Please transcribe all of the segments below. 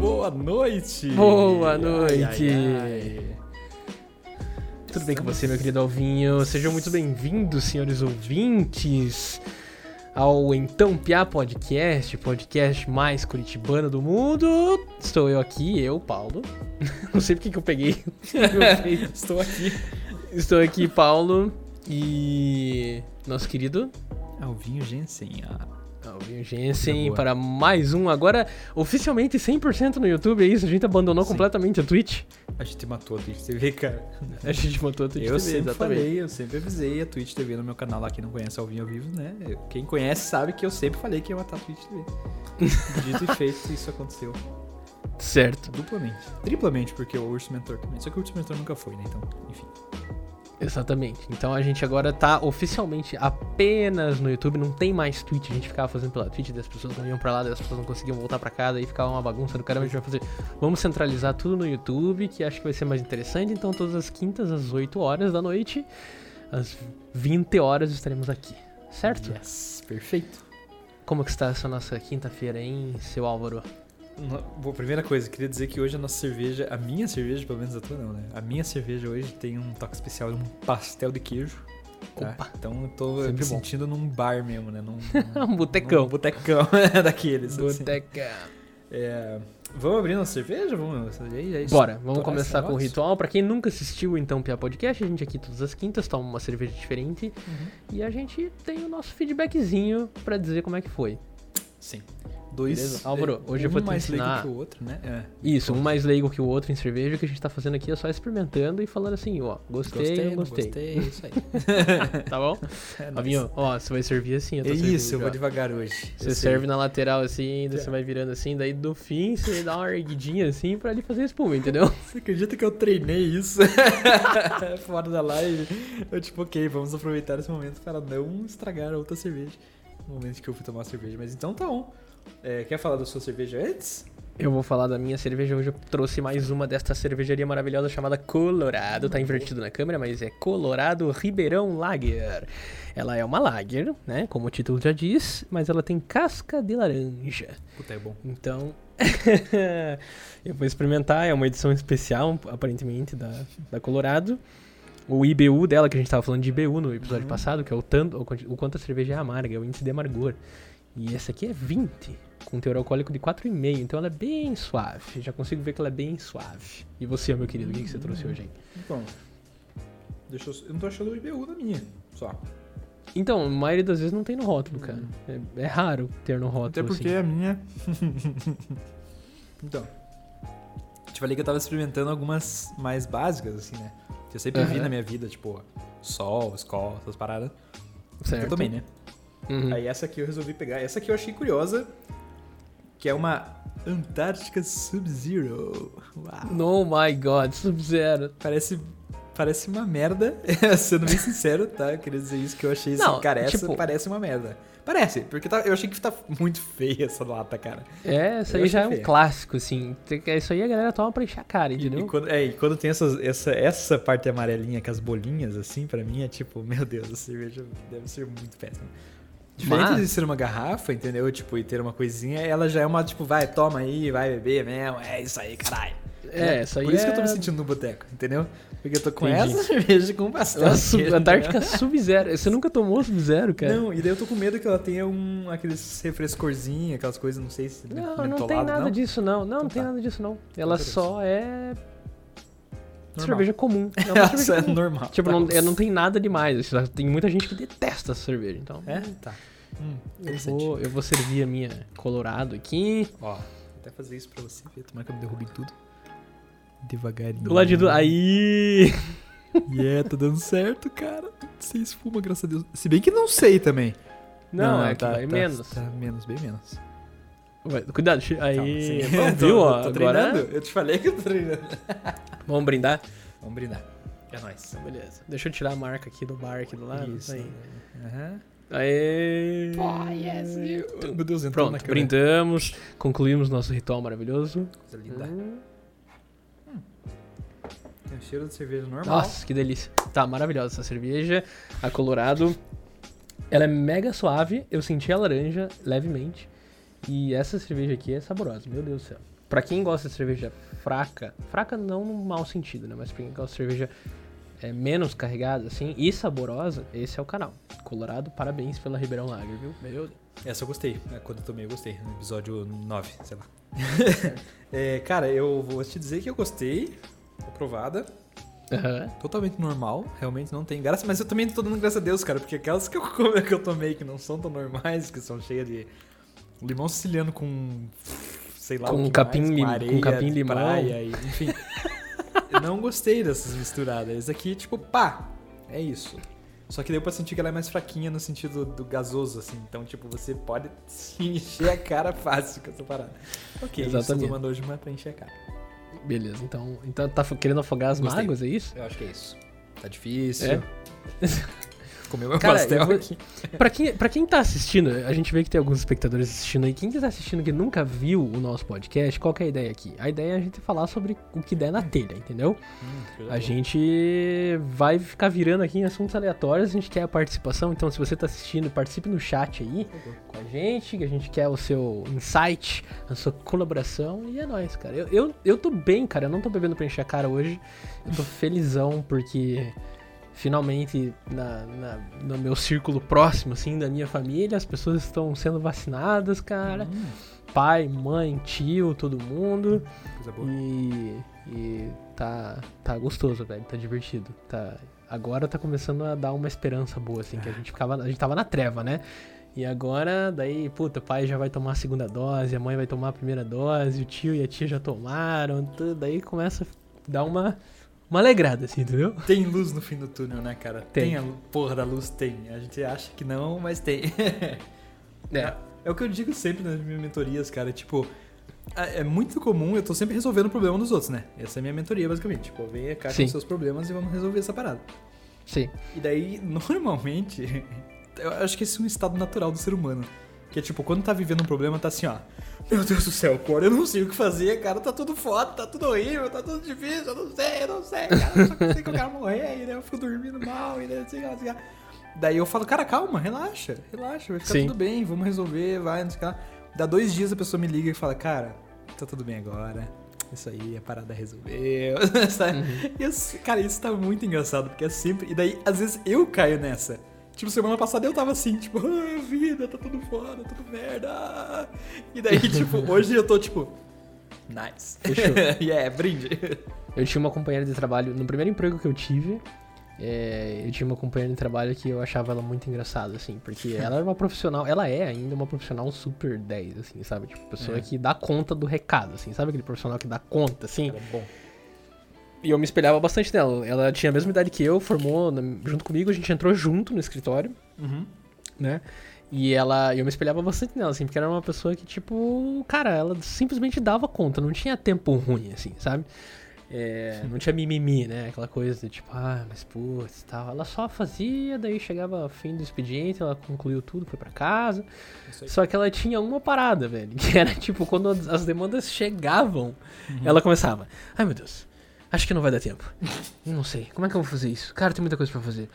Boa noite! Boa noite! Ai, ai, ai. Tudo bem com você, meu querido Alvinho? Sejam muito bem-vindos, senhores ouvintes, ao Então Piá Podcast, podcast mais curitibano do mundo. Estou eu aqui, eu, Paulo. Não sei porque que eu peguei. Estou aqui. Estou aqui, Paulo, e nosso querido Alvinho Jensen. ah. Alvinho Jensen para mais um, agora oficialmente 100% no YouTube, é isso? A gente abandonou Sim. completamente a Twitch. A gente matou a Twitch TV, cara. A gente botou a Twitch eu TV, sempre exatamente. falei, eu sempre avisei a Twitch TV no meu canal lá, quem não conhece Alvinho ao vivo, né? Quem conhece sabe que eu sempre falei que ia matar a Twitch TV. Dito e feito, isso aconteceu. Certo. Duplamente. Triplamente, porque o Urso Mentor também. Só que o Urso Mentor nunca foi, né? Então, enfim. Exatamente. Então a gente agora tá oficialmente apenas no YouTube, não tem mais Twitch. A gente ficava fazendo pela Twitch, das pessoas não iam pra lá, das pessoas não conseguiam voltar pra casa, aí ficava uma bagunça do caramba. A gente vai fazer. Vamos centralizar tudo no YouTube, que acho que vai ser mais interessante. Então, todas as quintas, às 8 horas da noite, às 20 horas, estaremos aqui. Certo? Yes, perfeito. Como que está essa nossa quinta-feira, hein, seu Álvaro? Bom, primeira coisa, queria dizer que hoje a nossa cerveja, a minha cerveja, pelo menos a tua não, né? A minha cerveja hoje tem um toque especial, um pastel de queijo. Tá? Opa. Então eu tô Sempre me bom. sentindo num bar mesmo, né? Num, Um botecão. Num botecão daqueles. assim. Boteca. É, vamos abrir nossa cerveja? Vamos. E aí, é? Bora, vamos começar com o ritual. Pra quem nunca assistiu então Pia Podcast, a gente aqui todas as quintas toma uma cerveja diferente Uhum. e a gente tem o nosso feedbackzinho pra dizer como é que foi. Sim. Dois. Beleza? Álvaro, hoje eu um vou te mais leigo ensinar- que o outro, né? É. Isso, um mais leigo que o outro em cerveja, o que a gente tá fazendo aqui é só experimentando e falando assim, ó, gostei, não gostei. gostei, é isso aí. Tá bom? É. Avinho, ó, você vai servir assim, a É tua isso, eu vou devagar hoje. Você Eu serve na lateral assim, daí Tá. você vai virando assim, daí do fim você dá uma erguidinha assim pra ele fazer espuma, entendeu? Você acredita que eu treinei isso fora da live? Eu tipo, ok, vamos aproveitar esse momento para não estragar a outra cerveja. No momento que eu fui tomar a cerveja. Mas então tá bom. É, quer falar da sua cerveja antes? Eu vou falar da minha cerveja. Hoje eu trouxe mais uma desta cervejaria maravilhosa chamada Colorado. Tá invertido na câmera, mas é Colorado Ribeirão Lager. Ela é uma lager, né? Como o título já diz, mas ela tem casca de laranja. Puta, é bom. Então, eu vou experimentar. É uma edição especial, aparentemente, da, da Colorado. O IBU dela, que a gente tava falando de IBU no episódio Uhum. passado, que é o, tanto, o quanto a cerveja é amarga, é o índice de amargor. E essa aqui é 20, com teor alcoólico de 4,5, então ela é bem suave. Já consigo ver que ela é bem suave. E você, meu querido, o que, que você trouxe hoje aí? Então, deixa eu... eu não tô achando o IBU na minha, só. Então, a maioria das vezes não tem no rótulo, cara. É, é raro ter no rótulo. Até porque assim. a minha. então. Te falei que eu tava experimentando algumas mais básicas, assim, né? Que eu sempre vi Aham. na minha vida, tipo, sol, escola, essas paradas. Certo. Eu também, né? Uhum. Aí essa aqui eu resolvi pegar. Essa aqui eu achei curiosa, que é uma Antártica Sub-Zero. Oh my god, Sub-Zero. Parece, parece uma merda, sendo bem sincero, tá? Eu queria dizer isso, que eu achei assim, Não, cara, essa tipo- parece uma merda. Parece, porque tá- eu achei que tá muito feia essa lata, cara. É, isso aí já é um clássico, assim. Isso aí a galera toma pra encher a cara, E, entendeu? e quando, é, e quando tem essas, essa, essa parte amarelinha com as bolinhas, assim, pra mim é tipo, meu Deus, a cerveja deve ser muito péssima. Diferente Mas- de ser uma garrafa, entendeu? Tipo, e ter uma coisinha, ela já é uma, tipo, vai, toma aí, vai beber mesmo, é isso aí, caralho. É, isso aí Por isso que eu tô é- me sentindo no boteco, entendeu? Porque eu tô com Entendi. essa cerveja com pastel. Ela Antártica? Sub-Zero. Você nunca tomou Sub-Zero, cara? Não, e daí eu tô com medo que ela tenha um, aqueles refrescorzinhos, aquelas coisas, não sei se Não, não mentolado, tem nada não? disso, não. Não, Então não tem tá. nada disso, não. Ela beleza. só é Normal. cerveja comum. É uma Essa cerveja é comum. normal. Tipo, tá não, é, não tem nada demais. assim, Tem muita gente que detesta essa cerveja, então... É? Tá. Hum, Eu vou, eu vou servir a minha Colorado aqui. Ó, vou até fazer isso pra você ver. Tomara que eu não derrube tudo. Devagarinho. Do lado do... Aí! Yeah, tá dando certo, cara. Sem espuma, graças a Deus. Se bem que não sei também. Não, é que vai menos. Tá menos, bem menos. Vai, cuidado, Calma, aí... sim. Bom, tô- viu, eu ó, tô agora... treinando. Eu te falei que eu tô treinando. Vamos brindar? Vamos brindar. É nóis. Então, beleza. Deixa eu tirar a marca aqui do bar aqui do lado. Isso. Aí. Aham. Aê! Meu Deus, entrou Pronto, brindamos, concluímos nosso ritual maravilhoso. Coisa linda. Hum. Tem o cheiro de cerveja normal. Nossa, que delícia. Tá maravilhosa essa cerveja. A Colorado. Ela é mega suave. Eu senti a laranja levemente. E essa cerveja aqui é saborosa, meu Deus do céu. Pra quem gosta de cerveja fraca, fraca não no mau sentido, né? Mas pra quem gosta de cerveja é, menos carregada, assim, e saborosa, esse é o canal. Colorado, parabéns pela Ribeirão Lager, viu? Meu Deus. Essa eu gostei. É, Quando eu tomei, eu gostei. No episódio 9, sei lá. É, cara, eu vou te dizer que eu gostei. Aprovada. Aham. Totalmente normal. Realmente não tem graça. Mas eu também tô dando graças a Deus, cara. Porque aquelas que eu, que eu tomei que não são tão normais, que são cheias de limão siciliano com. Sei lá, Com o que capim mais, com com areia capim de limão. praia e, enfim. não gostei dessas misturadas. Esse aqui, tipo, pá, é isso. Só que deu pra sentir que ela é mais fraquinha no sentido do gasoso, assim. Então, tipo, você pode se encher a cara fácil com essa parada. Ok, isso eu tô Exatamente. tomando hoje, mas pra encher a cara. Beleza, então, então tá querendo afogar as Gostei. mágoas, é isso? Eu acho que é isso. Tá difícil. É? Comeu meu Cara, pastel vou- aqui. Pra quem, pra quem tá assistindo, a gente vê que tem alguns espectadores assistindo aí. Quem tá assistindo que nunca viu o nosso podcast, qual que é a ideia aqui? A ideia é a gente falar sobre o que der na telha, entendeu? A gente vai ficar virando aqui em assuntos aleatórios, a gente quer a participação, então se você tá assistindo, participe no chat aí com a gente, que a gente quer o seu insight, a sua colaboração, e é nóis, cara. Eu, eu, eu tô bem, cara, eu não tô bebendo pra encher a cara hoje, eu tô felizão porque finalmente na, na- no meu círculo próximo, assim, da minha família, as pessoas estão sendo vacinadas, cara. Hum, Pai, mãe, tio, todo mundo. coisa boa. E, e tá, tá gostoso, velho. Tá divertido. Tá, agora tá começando a dar uma esperança boa, assim, que a gente ficava. A gente tava na treva, né? E agora, daí, puta, o pai já vai tomar a segunda dose, a mãe vai tomar a primeira dose, o tio e a tia já tomaram, tudo, daí começa a dar uma, uma alegrada, assim, entendeu? Tem luz no fim do túnel, né, cara? Tem. a lu- porra da luz, tem. A gente acha que não, mas tem. É. É o que eu digo sempre nas minhas mentorias, cara. Tipo, é é muito comum, eu tô sempre resolvendo o problema dos outros, né? Essa é a minha mentoria, basicamente. Tipo, vem cá com Sim. os seus problemas e vamos resolver essa parada. Sim. E daí, normalmente, eu acho que esse é um estado natural do ser humano. Que é tipo, quando tá vivendo um problema, tá assim, ó. Meu Deus do céu, Cora, eu não sei o que fazer, cara. Tá tudo foda, tá tudo horrível, tá tudo difícil, eu não sei, eu não sei, cara. Eu só sei que eu quero morrer, e daí eu fico dormindo mal, e daí assim, assim, assim. Daí eu falo, cara, calma, relaxa, relaxa, vai ficar Sim. tudo bem, vamos resolver, vai, não sei o que lá. Dá dois dias a pessoa me liga e fala, cara, tá tudo bem agora. Isso aí, a parada resolveu. sabe? E eu- cara, isso tá muito engraçado, porque é sempre. E daí, às vezes, eu caio nessa. Tipo, semana passada eu tava assim, tipo, ah, vida, tá tudo foda, tudo merda. E daí, tipo, hoje eu tô tipo. Nice. Fechou. yeah, brinde. Eu tinha uma companheira de trabalho, no primeiro emprego que eu tive, é, eu tinha uma companheira de trabalho que eu achava ela muito engraçada, assim, porque ela era uma profissional, ela é ainda uma profissional super 10, assim, sabe? Tipo, pessoa É. que dá conta do recado, assim, sabe aquele profissional que dá conta, assim? Cara, bom. E eu me espelhava bastante nela. Ela tinha a mesma idade que eu, formou junto comigo, a gente entrou junto no escritório, Uhum. né? E ela, eu me espelhava bastante nela, assim, porque era uma pessoa que, tipo, cara, ela simplesmente dava conta, não tinha tempo ruim, assim, sabe? É, não tinha mimimi, né? Aquela coisa de tipo, ah, mas putz, tal. Ela só fazia, daí chegava ao fim do expediente, ela concluiu tudo, foi pra casa. Só que ela tinha uma parada, velho, que era tipo, quando as demandas chegavam, ela começava, ai meu Deus, acho que não vai dar tempo. Não sei, como é que eu vou fazer isso? Cara, tem muita coisa pra fazer.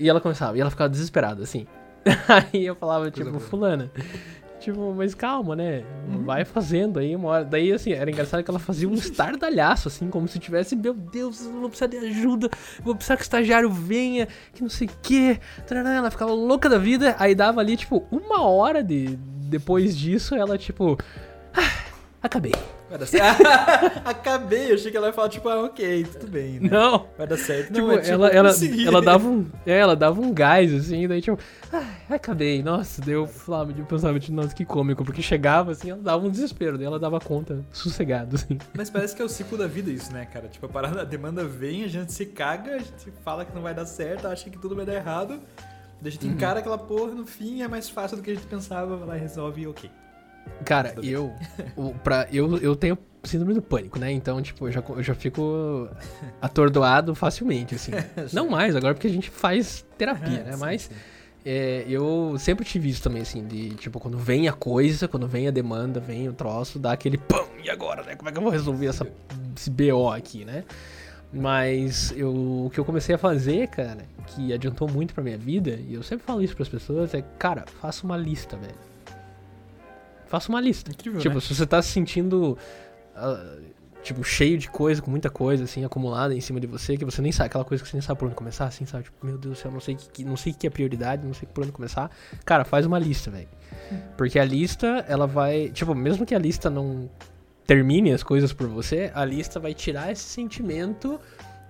E ela começava, e ela ficava desesperada, assim. Aí eu falava, Coisa tipo, boa. fulana, tipo, mas calma, né? Uhum. Vai fazendo aí uma hora. Daí, assim, era engraçado que ela fazia um estardalhaço, assim, como se tivesse, meu Deus, eu vou precisar de ajuda, vou precisar que o estagiário venha, que não sei o quê. Ela ficava louca da vida, aí dava ali, tipo, uma hora de, depois disso, ela, tipo, ah, acabei. Vai dar certo. Acabei, eu achei que ela ia falar, tipo, ah, ok, tudo bem. Né? Não. Vai dar certo. Tipo, Não, é, tipo, ela, ela, consegui. ela dava um. É, ela dava um gás, assim, daí tipo, ai, acabei. Nossa, daí eu falava, eu pensava, tipo, nossa, que cômico, porque chegava assim, ela dava um desespero, daí ela dava conta sossegado, assim. Mas parece que é o ciclo da vida isso, né, cara? Tipo, a parada, a demanda vem, a gente se caga, a gente fala que não vai dar certo, acha que tudo vai dar errado. Daí a gente encara aquela porra, no fim é mais fácil do que a gente pensava, vai lá e resolve e ok. Cara, eu, o, pra, eu. Eu tenho síndrome do pânico, né? Então, tipo, eu já, eu já fico atordoado facilmente, assim. Não mais, agora porque a gente faz terapia, É, né? Mas. É, eu sempre tive isso também, assim, de tipo, quando vem a coisa, quando vem a demanda, vem o troço, dá aquele pão, e agora, né? Como é que eu vou resolver essa, esse BO aqui, né? Mas eu, o que eu comecei a fazer, cara, que adiantou muito pra minha vida, e eu sempre falo isso pras pessoas, é, cara, faça uma lista, velho. Faça uma lista. Incrível, tipo, né? se você tá se sentindo, ah, tipo, cheio de coisa, com muita coisa, assim, acumulada em cima de você, que você nem sabe, aquela coisa que você nem sabe por onde começar, assim, sabe? Tipo, meu Deus do céu, não sei o que, não sei que é prioridade, não sei por onde começar. Cara, faz uma lista, velho. Porque a lista, ela vai, tipo, mesmo que a lista não termine as coisas por você, a lista vai tirar esse sentimento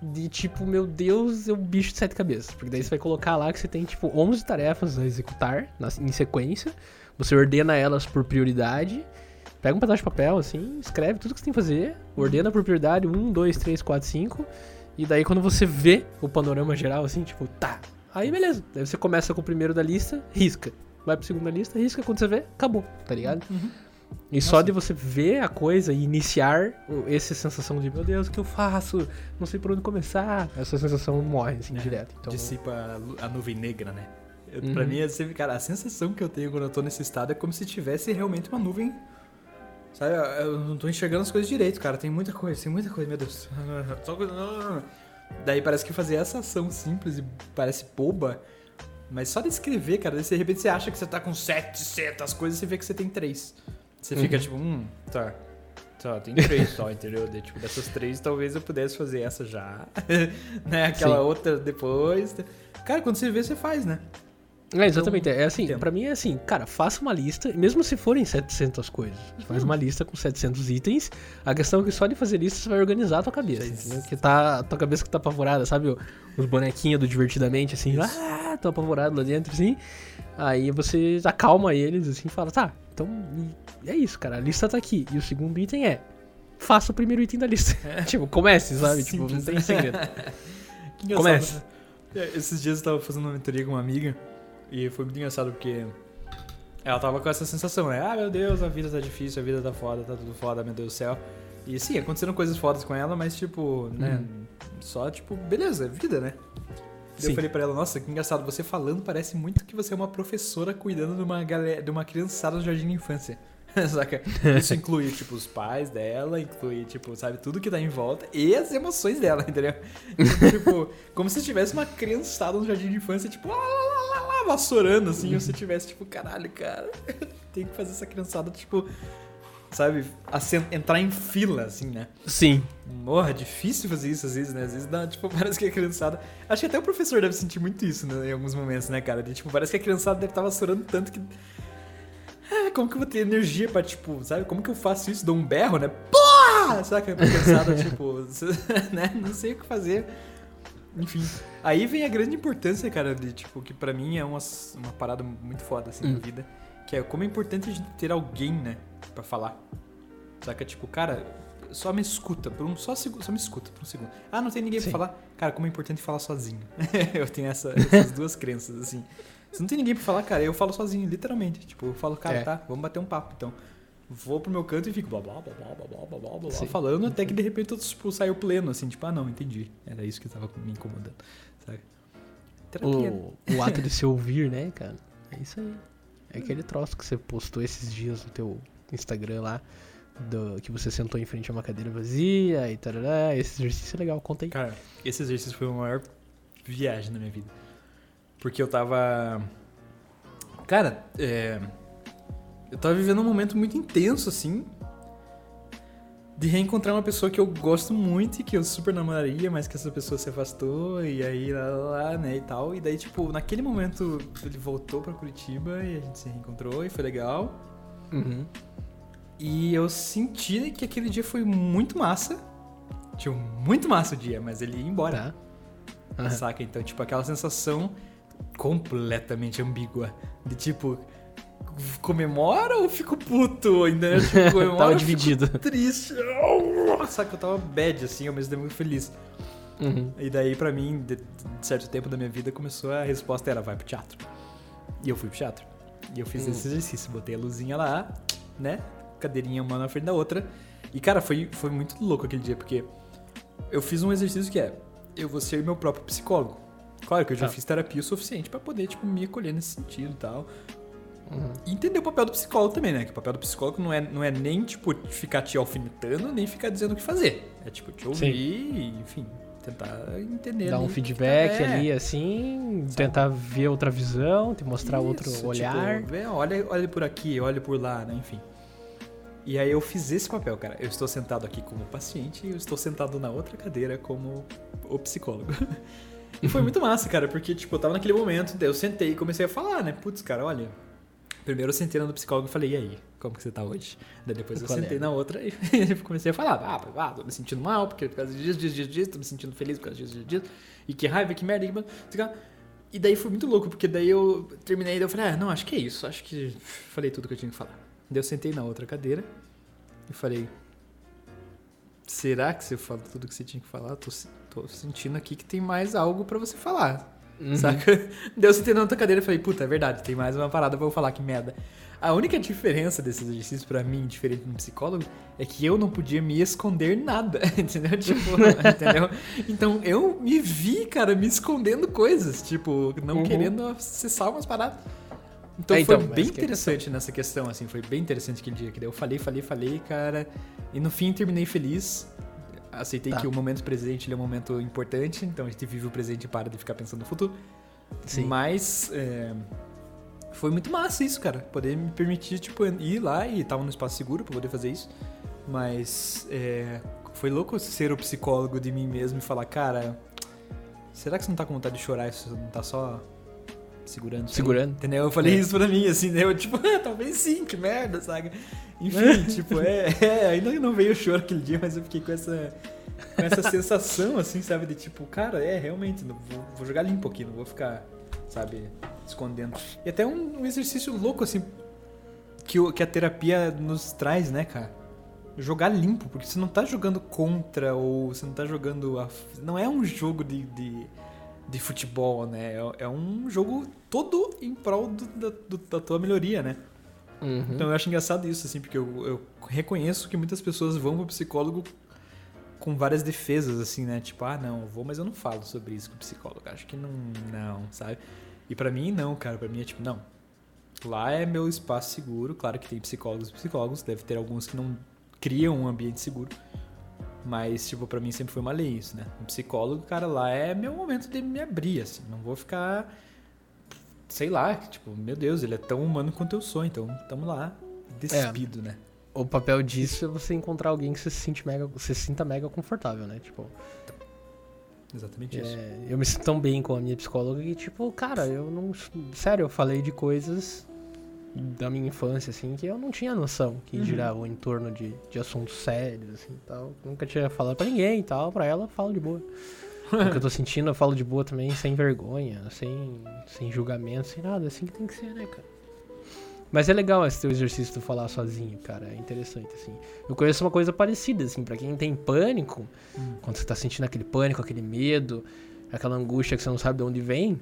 de tipo, meu Deus, é um bicho de sete cabeças. Porque daí você vai colocar lá que você tem, tipo, 11 tarefas a executar na- em sequência. Você ordena elas por prioridade. Pega um pedaço de papel, assim, escreve tudo que você tem que fazer. Ordena por prioridade 1, 2, 3, 4, 5. E daí quando você vê o panorama geral, assim, tipo, tá. Aí beleza. Daí você começa com o primeiro da lista, risca. Vai pro segundo da lista, risca. Quando você vê, acabou, tá ligado? E só Nossa. de você ver a coisa e iniciar essa sensação de, meu Deus, o que eu faço? Não sei por onde começar. Essa sensação morre, assim, É, direto. Então, Dissipa a nuvem negra, né? Uhum. Pra mim, é sempre, cara, a sensação que eu tenho quando eu tô nesse estado é como se tivesse realmente uma nuvem. Sabe, eu não tô enxergando as coisas direito, cara. Tem muita coisa, tem muita coisa, meu Deus. Só coisa. Daí parece que fazer essa ação simples e parece boba, mas só de escrever, cara, de repente você acha que você tá com 700 coisas e você vê que você tem três. Você fica Uhum. tipo, hum, tá. Tá, tem três só, entendeu? Daí, tipo, dessas três, talvez eu pudesse fazer essa já. né? Aquela Sim. outra depois. Cara, quando você vê, você faz, né? É, exatamente. É assim, pra mim é assim, cara, faça uma lista, mesmo se forem 700 coisas. Faz uma lista com 700 itens. A questão é que só de fazer lista você vai organizar a tua cabeça, Isso. entendeu? Que tá, a tua cabeça que tá apavorada, sabe? Os bonequinhos do Divertidamente, assim, Isso. ah, tô apavorado lá dentro, assim. Aí você acalma eles, assim, e fala, tá, então é isso, cara, a lista tá aqui. E o segundo item é, faça o primeiro item da lista. tipo, comece, sabe? Tipo, não Simples. tem segredo. Comece. É, Esses dias eu tava fazendo uma mentoria com uma amiga e foi muito engraçado porque ela tava com essa sensação, né? Ah, meu Deus, a vida tá difícil, a vida tá foda, tá tudo foda, meu Deus do céu. E sim, aconteceram coisas fodas com ela, mas tipo, né? Só tipo, beleza, é vida, né? Sim. Eu falei pra ela, nossa, que engraçado, você falando parece muito que você é uma professora cuidando de uma galera, de uma criançada no jardim de infância. Saca? Isso inclui, tipo, os pais dela, inclui, tipo, sabe, tudo que tá em volta e as emoções dela, entendeu? tipo, como se tivesse uma criançada no jardim de infância, tipo, lá, lá, lá, lá, vassourando, assim, e você tivesse, tipo, caralho, cara, tem que fazer essa criançada, tipo, sabe, entrar em fila, assim, né? Sim. Morra, difícil fazer isso às vezes, né? Às vezes dá, tipo, parece que a criançada. Acho que até o professor deve sentir muito isso, né? Em alguns momentos, né, cara? De, tipo, parece que a criançada deve estar vassourando tanto que. Como que eu vou ter energia pra, tipo, sabe? Como que eu faço isso? Dou um berro, né? Porra! Saca? A criançada, tipo, né? Não sei o que fazer. Enfim. Aí vem a grande importância, cara, de, tipo, que pra mim é uma, uma parada muito foda, assim, na Hum. vida. Que é como é importante a gente ter alguém, né? Pra falar. Saca? Tipo, cara, só me escuta, por um, só, segu- só me escuta por um segundo. Ah, não tem ninguém Sim. pra falar? Cara, como é importante falar sozinho. eu tenho essa- essas duas crenças, assim. Se não tem ninguém pra falar, cara, eu falo sozinho, literalmente. Tipo, eu falo, cara, É. tá, vamos bater um papo, então. Vou pro meu canto e fico blá blá blá blá blá blá blá blá blá Sim. falando até que de repente eu tipo, saio pleno, assim, tipo, ah não, entendi. Era isso que tava me incomodando. Sabe? Terapia. O, o ato de se ouvir, né, cara? É isso aí. É aquele troço que você postou esses dias no teu Instagram lá, do, que você sentou em frente a uma cadeira vazia e tarará. Esse exercício é legal, conta aí. Cara, esse exercício foi a maior viagem na minha vida. Porque eu tava. Cara, é. Eu tava vivendo um momento muito intenso, assim. De reencontrar uma pessoa que eu gosto muito e que eu super namoraria, mas que essa pessoa se afastou e aí lá, lá, né, e tal. E daí, tipo, naquele momento ele voltou pra Curitiba e a gente se reencontrou e foi legal. Uhum. E eu senti que aquele dia foi muito massa. Tipo, muito massa o dia, mas ele ia embora. Tá. Aham. Saca? Então, tipo, aquela sensação completamente ambígua. De tipo, comemora ou fico puto? Ainda, tipo, comemora Tava dividido. triste. Saca? Eu tava bad, assim, ao mesmo tempo feliz. Uhum. E daí, pra mim, de, de certo tempo da minha vida, começou a resposta era, vai pro teatro. E eu fui pro teatro. E eu fiz Hum. esse exercício, botei a luzinha lá, né? Cadeirinha uma na frente da outra. E, cara, foi, foi muito louco aquele dia, porque eu fiz um exercício que é, eu vou ser meu próprio psicólogo. Claro que eu já Tá. fiz terapia o suficiente pra poder, tipo, me acolher nesse sentido e tal. Uhum. E entender o papel do psicólogo também, né? Que o papel do psicólogo não é, não é nem, tipo, ficar te alfinetando, nem ficar dizendo o que fazer. É, tipo, te ouvir, e, enfim, tentar entender. Dar um feedback tá- é. ali, assim, tentar ver outra visão, te mostrar outro Isso, olhar. Tipo, vê, olha, olha por aqui, olha por lá, né? Enfim. E aí eu fiz esse papel, cara. Eu estou sentado aqui como paciente e eu estou sentado na outra cadeira como o psicólogo. E foi muito massa, cara, porque, tipo, eu tava naquele momento, eu sentei e comecei a falar, né? Putz, cara, olha. Primeiro eu sentei no psicólogo e falei, e aí, como que você tá hoje? Daí depois eu Qual é? sentei na outra e comecei a falar, ah, ah, tô me sentindo mal, porque por causa disso, disso, disso, disso, tô me sentindo feliz por causa disso, disso, disso. E que raiva, que merda, que... E daí foi muito louco, porque daí eu terminei e daí eu falei, ah, não, acho que é isso, acho que falei tudo que eu tinha que falar. Daí eu sentei na outra cadeira e falei, será que você falou tudo que você tinha que falar? Tô, tô sentindo aqui que tem mais algo pra você falar. Uhum. Saca? Daí eu sentei na outra cadeira e falei, puta, é verdade, tem mais uma parada pra eu falar, que merda. A única diferença desse exercício pra mim, diferente de um psicólogo, é que eu não podia me esconder nada, entendeu? Tipo, entendeu? Então eu me vi, cara, me escondendo coisas, tipo, não Uhum. querendo acessar umas paradas. Então É, foi então, bem essa que é interessante nessa questão, assim, foi bem interessante aquele dia que daí eu falei, falei, falei, cara, e no fim terminei feliz. Aceitei Tá. que o momento presente é um momento importante, então a gente vive o presente e para de ficar pensando no futuro. Sim. Mas é, foi muito massa isso, cara. Poder me permitir, tipo, ir lá e tava num espaço seguro pra poder fazer isso. Mas é, foi louco ser o psicólogo de mim mesmo e falar, cara, será que você não tá com vontade de chorar? Você não tá só segurando? isso aí?" Segurando. Entendeu? Eu falei É. isso pra mim, assim, né? Eu, tipo, "Ah, talvez sim, que merda, sabe? Enfim, tipo, é, é, ainda não veio o choro aquele dia, mas eu fiquei com essa, com essa sensação, assim, sabe? De tipo, cara, é, realmente, não vou, vou jogar limpo aqui, não vou ficar, sabe, escondendo. E até um, um exercício louco, assim, que, o- que a terapia nos traz, né, cara? Jogar limpo, porque você não tá jogando contra ou você não tá jogando. A, não é um jogo de, de, de futebol, né? É, é um jogo todo em prol do- da, do- da tua melhoria, né? Uhum. Então eu acho engraçado isso, assim, porque eu, eu reconheço que muitas pessoas vão pro psicólogo com várias defesas, assim, né? Tipo, ah, não, vou, mas eu não falo sobre isso com o psicólogo. Acho que não, não, sabe? E pra mim, não, cara. Pra mim é tipo, não. Lá é meu espaço seguro. Claro que tem psicólogos e psicólogos. Deve ter alguns que não criam um ambiente seguro. Mas, tipo, pra mim sempre foi uma lei isso, né? Um psicólogo, cara, lá é meu momento de me abrir, assim. Não vou ficar sei lá, tipo, meu Deus, ele é tão humano quanto eu sou, então tamo lá, despido, né? O papel disso é você encontrar alguém que você se, sente mega, você se sinta mega confortável, né? Tipo, Exatamente isso. é, eu me sinto tão bem com a minha psicóloga que, tipo, cara, eu não. Sério, eu falei de coisas da minha infância, assim, que eu não tinha noção que Uhum. giravam em torno de, de assuntos sérios, assim tal. Nunca tinha falado pra ninguém e tal, pra ela eu falo de boa. o que eu tô sentindo, eu falo de boa também, sem vergonha, sem, sem julgamento, sem nada. Assim que tem que ser, né, cara? Mas é legal esse teu exercício de falar sozinho, cara. É interessante, assim. Eu conheço uma coisa parecida, assim, pra quem tem pânico, Hum. quando você tá sentindo aquele pânico, aquele medo, aquela angústia que você não sabe de onde vem,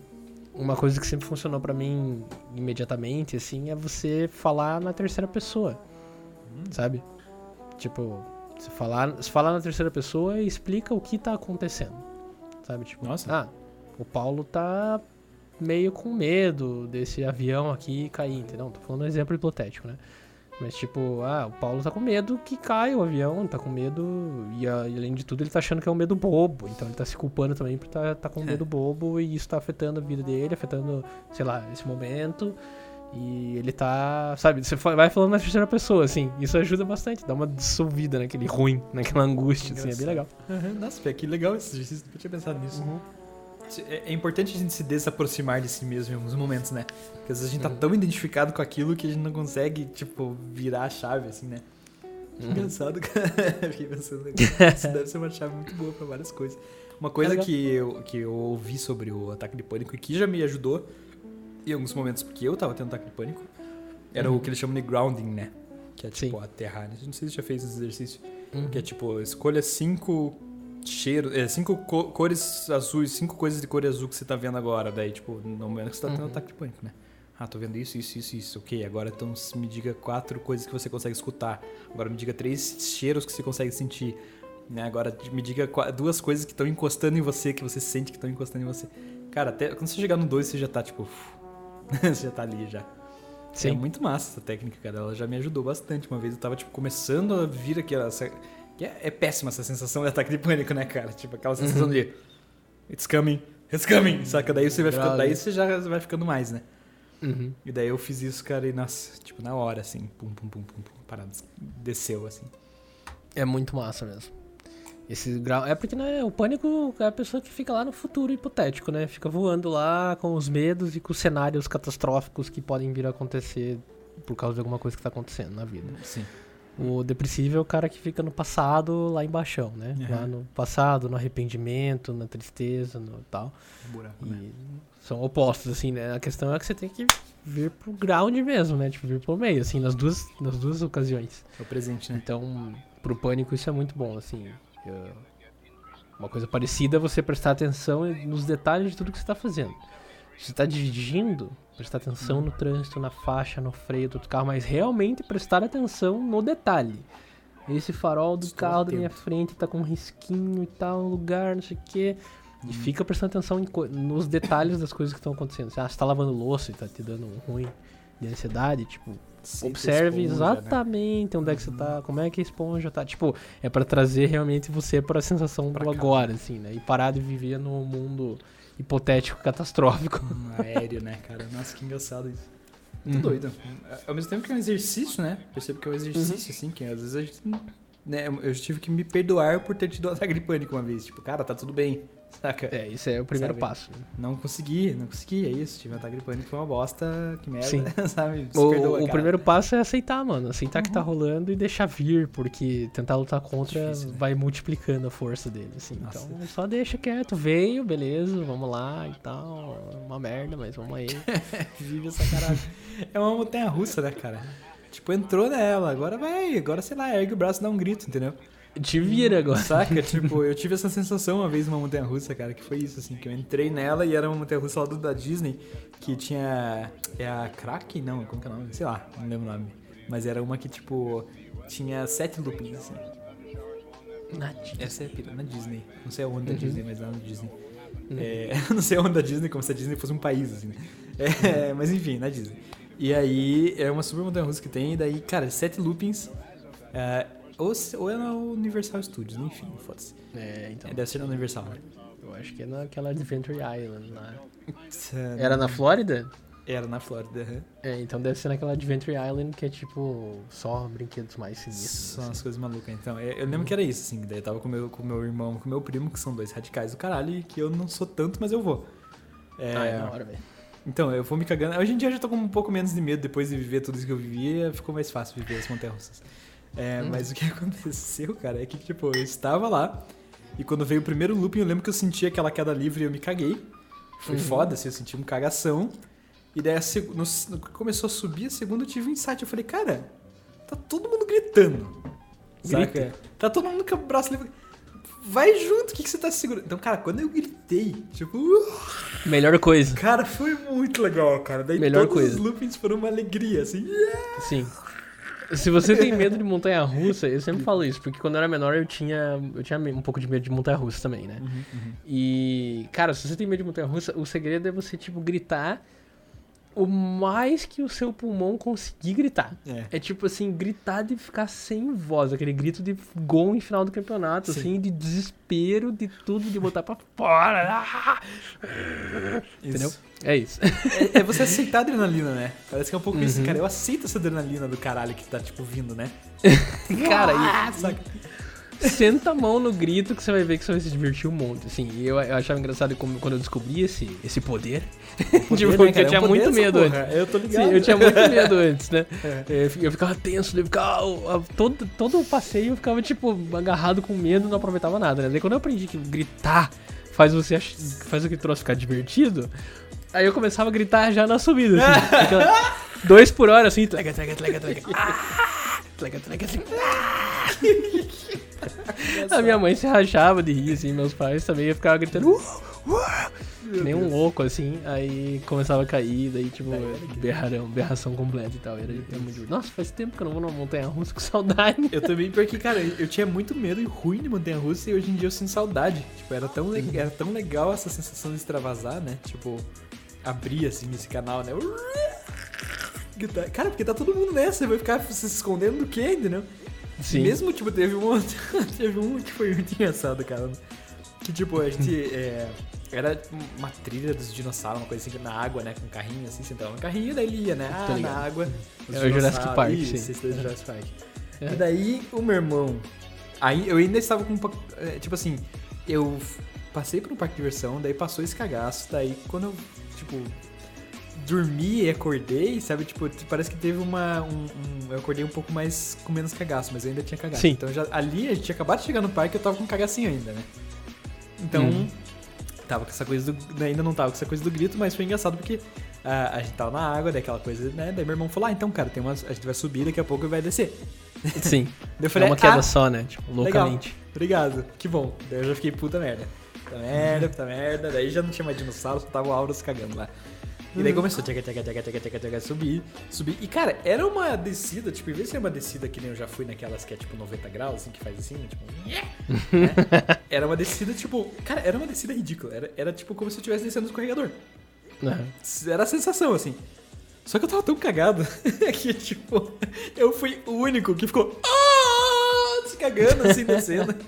uma coisa que sempre funcionou pra mim imediatamente, assim, é você falar na terceira pessoa, Hum. sabe? Tipo, você falar, você falar na terceira pessoa e explica o que tá acontecendo, sabe? Tipo, Nossa. ah, o Paulo tá meio com medo desse avião aqui cair, entendeu? Tô falando um exemplo hipotético, né? Mas tipo, ah, o Paulo tá com medo que caia o avião, tá com medo. E, a- e além de tudo, ele tá achando que é um medo bobo. Então ele tá se culpando também por tá, tá com um medo bobo e isso tá afetando a vida dele, afetando, sei lá, esse momento. E ele tá. Sabe, você vai falando na terceira pessoa, assim. Isso ajuda bastante, dá uma dissolvida naquele ruim, naquela angústia, assim, é bem legal. Aham, Nossa, Fê, que legal esse exercício, nunca tinha pensado nisso. É, é importante a gente se desaproximar de si mesmo em alguns momentos, né? Porque às vezes a gente tá Uhum. tão identificado com aquilo que a gente não consegue, tipo, virar a chave, assim, né? Uhum. Engraçado, cara. Fiquei pensando isso deve ser uma chave muito boa pra várias coisas. Uma coisa que eu, que eu ouvi sobre o ataque de pânico e que já me ajudou em alguns momentos, porque eu tava tendo ataque de pânico, era Uhum. o que eles chamam de grounding, né? Que é tipo Sim. aterrar. Não sei se você já fez esse exercício. Uhum. Que é tipo, escolha cinco cheiros, é, cinco co- cores azuis, cinco coisas de cor azul que você tá vendo agora. Daí, tipo, no momento que você tá tendo Uhum. ataque de pânico, né? Ah, tô vendo isso, isso, isso, isso. Ok, agora então me diga quatro coisas que você consegue escutar. Agora me diga três cheiros que você consegue sentir. Né? Agora me diga duas coisas que estão encostando em você, que você sente que estão encostando em você. Cara, até quando você chegar no dois, você já tá, tipo. você já tá ali já. É Sim. muito massa essa técnica, cara. Ela já me ajudou bastante. Uma vez eu tava, tipo, começando a vir aquela, Que é, é péssima essa sensação de ataque de pânico, né, cara? Tipo, aquela sensação de. It's coming, it's coming. Saca? Daí você vai ficando. Daí você já vai ficando mais, né? Uhum. E daí eu fiz isso, cara, e nossa, tipo, na hora, assim, pum, pum, pum, pum, pum, parado, desceu, assim. É muito massa mesmo. Esse grau. É porque, né, o pânico é a pessoa que fica lá no futuro hipotético, né? Fica voando lá com os medos e com os cenários catastróficos que podem vir a acontecer por causa de alguma coisa que tá acontecendo na vida. Sim. O depressivo é o cara que fica no passado, lá embaixo, né? Uhum. Lá no passado, no arrependimento, na tristeza, no tal. Buraco, né? São opostos, assim, né? A questão é que você tem que vir pro ground mesmo, né? Tipo, vir pro meio, assim, nas duas, nas duas ocasiões. É o presente, né? Então, pro pânico isso é muito bom, assim. Eu- Uma coisa parecida é você prestar atenção nos detalhes de tudo que você tá fazendo. Se você tá dirigindo, prestar atenção no trânsito, na faixa, no freio do outro carro, mas realmente prestar atenção no detalhe. Esse farol do Estou carro da minha atento. frente tá com um risquinho e tal, no lugar, não sei o quê. E fica prestando atenção nos detalhes das coisas que estão acontecendo. Ah, você tá lavando louça e tá te dando um ruim de ansiedade, tipo, Observe esponja, né? exatamente onde é que você tá, como é que a esponja tá. Tipo, é pra trazer realmente você pra sensação Pra do cá. agora, assim, né? E parar de viver no mundo hipotético, catastrófico. Um aéreo, né, cara? Nossa, que engraçado isso. Muito Uhum. doido. Ao mesmo tempo que é um exercício, né? Percebo que é um exercício, assim, que às vezes a gente. Né, eu tive que me perdoar por ter tido um ataque de pânico uma vez. Tipo, cara, tá tudo bem. Saca? É, isso é o primeiro Sabe? passo. né? Não consegui, não consegui, é isso. Tive um ataque de pânico, foi uma bosta, que merda, Sim. sabe? O, perdoa, o primeiro passo é aceitar, mano. Aceitar que tá rolando e deixar vir, porque tentar lutar contra Difícil, né? vai multiplicando a força dele, assim. Nossa. Então só deixa quieto, veio, beleza, vamos lá e tal. Uma merda, mas vamos aí. Vive essa caralho. é uma montanha russa, né, cara? Tipo, entrou nela, agora vai, agora sei lá, ergue o braço e dá um grito, entendeu? Te vira agora. Saca? tipo, eu tive essa sensação uma vez numa montanha russa, cara, que foi isso, assim, que eu entrei nela e era uma montanha russa lá do da Disney, que tinha. É a Kraken? Não, como que é o nome? Sei lá, não lembro o nome. Mas era uma que, tipo, tinha sete loopings, assim. Essa é a pira, na Disney. Não sei aonde da Uhum. Disney, mas lá na Disney. É, não sei aonde da Disney, como se a Disney fosse um país, assim, né? É, mas enfim, na Disney. E aí, é uma super montanha russa que tem, e daí, cara, sete loopings. é, ou, ou é na Universal Studios, enfim, foda-se. É, então. É, deve ser na Universal, né? Eu acho que é naquela Adventure Island lá. É, Era na Flórida? Era na Flórida, aham. É, então deve ser naquela Adventure Island que é tipo só brinquedos mais sinistros. São assim. as coisas malucas. Então, é, eu lembro que era isso, assim. Daí eu tava com meu, com meu irmão, com meu primo, que são dois radicais do caralho, e que eu não sou tanto, mas eu vou. É, Ah, é da hora, velho. Então, eu vou me cagando. Hoje em dia eu já tô com um pouco menos de medo depois de viver tudo isso que eu vivia, ficou mais fácil viver as montanhas russas. É, Hum. Mas o que aconteceu, cara, é que, tipo, eu estava lá, e quando veio o primeiro looping, eu lembro que eu senti aquela queda livre e eu me caguei. Foi Uhum. foda, assim, eu senti uma cagação. E daí, a seg- no, começou a subir a segunda, eu tive um insight. Eu falei, cara, tá todo mundo gritando. Saca? Tá todo mundo com o braço levantado. Vai junto, o que, que você tá segurando? Então, cara, quando eu gritei, tipo, uh, Melhor coisa. Cara, foi muito legal, cara. Daí Melhor todos coisa. os loopings foram uma alegria, assim. Sim. Se você tem medo de montanha russa, eu sempre falo isso, porque quando eu era menor eu tinha, eu tinha um pouco de medo de montanha russa também, né? E, cara, se você tem medo de montanha russa, o segredo é você, tipo, gritar o mais que o seu pulmão conseguir gritar. É. É tipo assim, gritar de ficar sem voz, aquele grito de gol em final do campeonato, Sim. assim, de desespero, de tudo, de botar pra fora. Ah! Entendeu? Isso. É isso. É, é você aceitar a adrenalina, né? Parece que é um pouco isso, Uhum. cara. Eu aceito essa adrenalina do caralho que tá, tipo, vindo, né? Cara, saca? Senta a mão no grito que você vai ver que você vai se divertir um monte. Assim, e eu, eu achava engraçado como, quando eu descobri esse, esse poder. tipo, Poder, né, porque cara? eu tinha É um poder muito medo porra. antes. Eu tô ligado. Sim, eu tinha muito medo antes, né? É. Eu fi- eu ficava tenso, eu ficava. a- Todo, todo o passeio eu ficava, tipo, agarrado com medo, não aproveitava nada, né? Daí quando eu aprendi que gritar faz você faz o que troço ficar divertido, aí eu começava a gritar já na subida, assim. dois por hora, assim, tlega, tlega, tlega, tlega. Ah! Tlega, tlega, tlega. A minha mãe se rachava de rir, assim, meus pais também eu ficava gritando. "Uh, uh", que nem um louco, assim, aí começava a cair, daí, tipo, berrarão, berração completa e tal. Era, era muito. Nossa, faz tempo que eu não vou numa montanha russa com saudade. Eu também, porque, cara, eu tinha muito medo e ruim de montanha russa e hoje em dia eu sinto saudade. Tipo, era tão, le- era tão legal essa sensação de extravasar, né? Tipo, abrir assim esse canal, né? Cara, porque tá todo mundo nessa, vai ficar se escondendo do quê, entendeu? Sim. Mesmo, tipo, teve um, teve um que foi muito engraçado, cara. Que, tipo, a gente. é, era uma trilha dos dinossauros, uma coisa assim, na água, né? Com um carrinho, assim, sentava no carrinho, daí ele ia, né? Ah, na água. os É o Jurassic Park, isso, sim. esse é Jurassic Park. É. E daí, o meu irmão. Aí eu ainda estava com. um é, Tipo assim, eu passei por um parque de diversão, daí passou esse cagaço, daí quando eu, tipo. Dormi e acordei, sabe? Tipo, parece que teve uma. um- um- eu acordei um pouco mais com menos cagaço, mas eu ainda tinha cagaço. Sim. Então já, ali a gente tinha acabado de chegar no parque e eu tava com cagacinho ainda, né? Então. Uhum. Tava com essa coisa do. Ainda não tava com essa coisa do grito, mas foi engraçado porque ah, a gente tava na água, daí aquela coisa, né? Daí meu irmão falou: Ah, então, cara, tem umas, a gente vai subir, daqui a pouco vai descer. Sim. Daí eu É falei, uma queda ah, só, né? Tipo, loucamente. Obrigado, que bom. Daí eu já fiquei puta merda. Puta merda, puta merda. Daí já não tinha mais dinossauro, só tava o Auros cagando lá. E daí começou, tchaca, tchaca, tchaca, tchaca, tchaca, tchaca, subir, subir. E cara, era uma descida, tipo, em vez de ser uma descida que nem eu já fui naquelas que é tipo 90 graus, assim, que faz assim, né, tipo, né? Era uma descida, tipo, cara, era uma descida ridícula. Era, era tipo como se eu estivesse descendo no escorregador. Aham. Era a sensação, assim. Só que eu tava tão cagado que, tipo, eu fui o único que ficou "Ah!" se cagando, assim, descendo.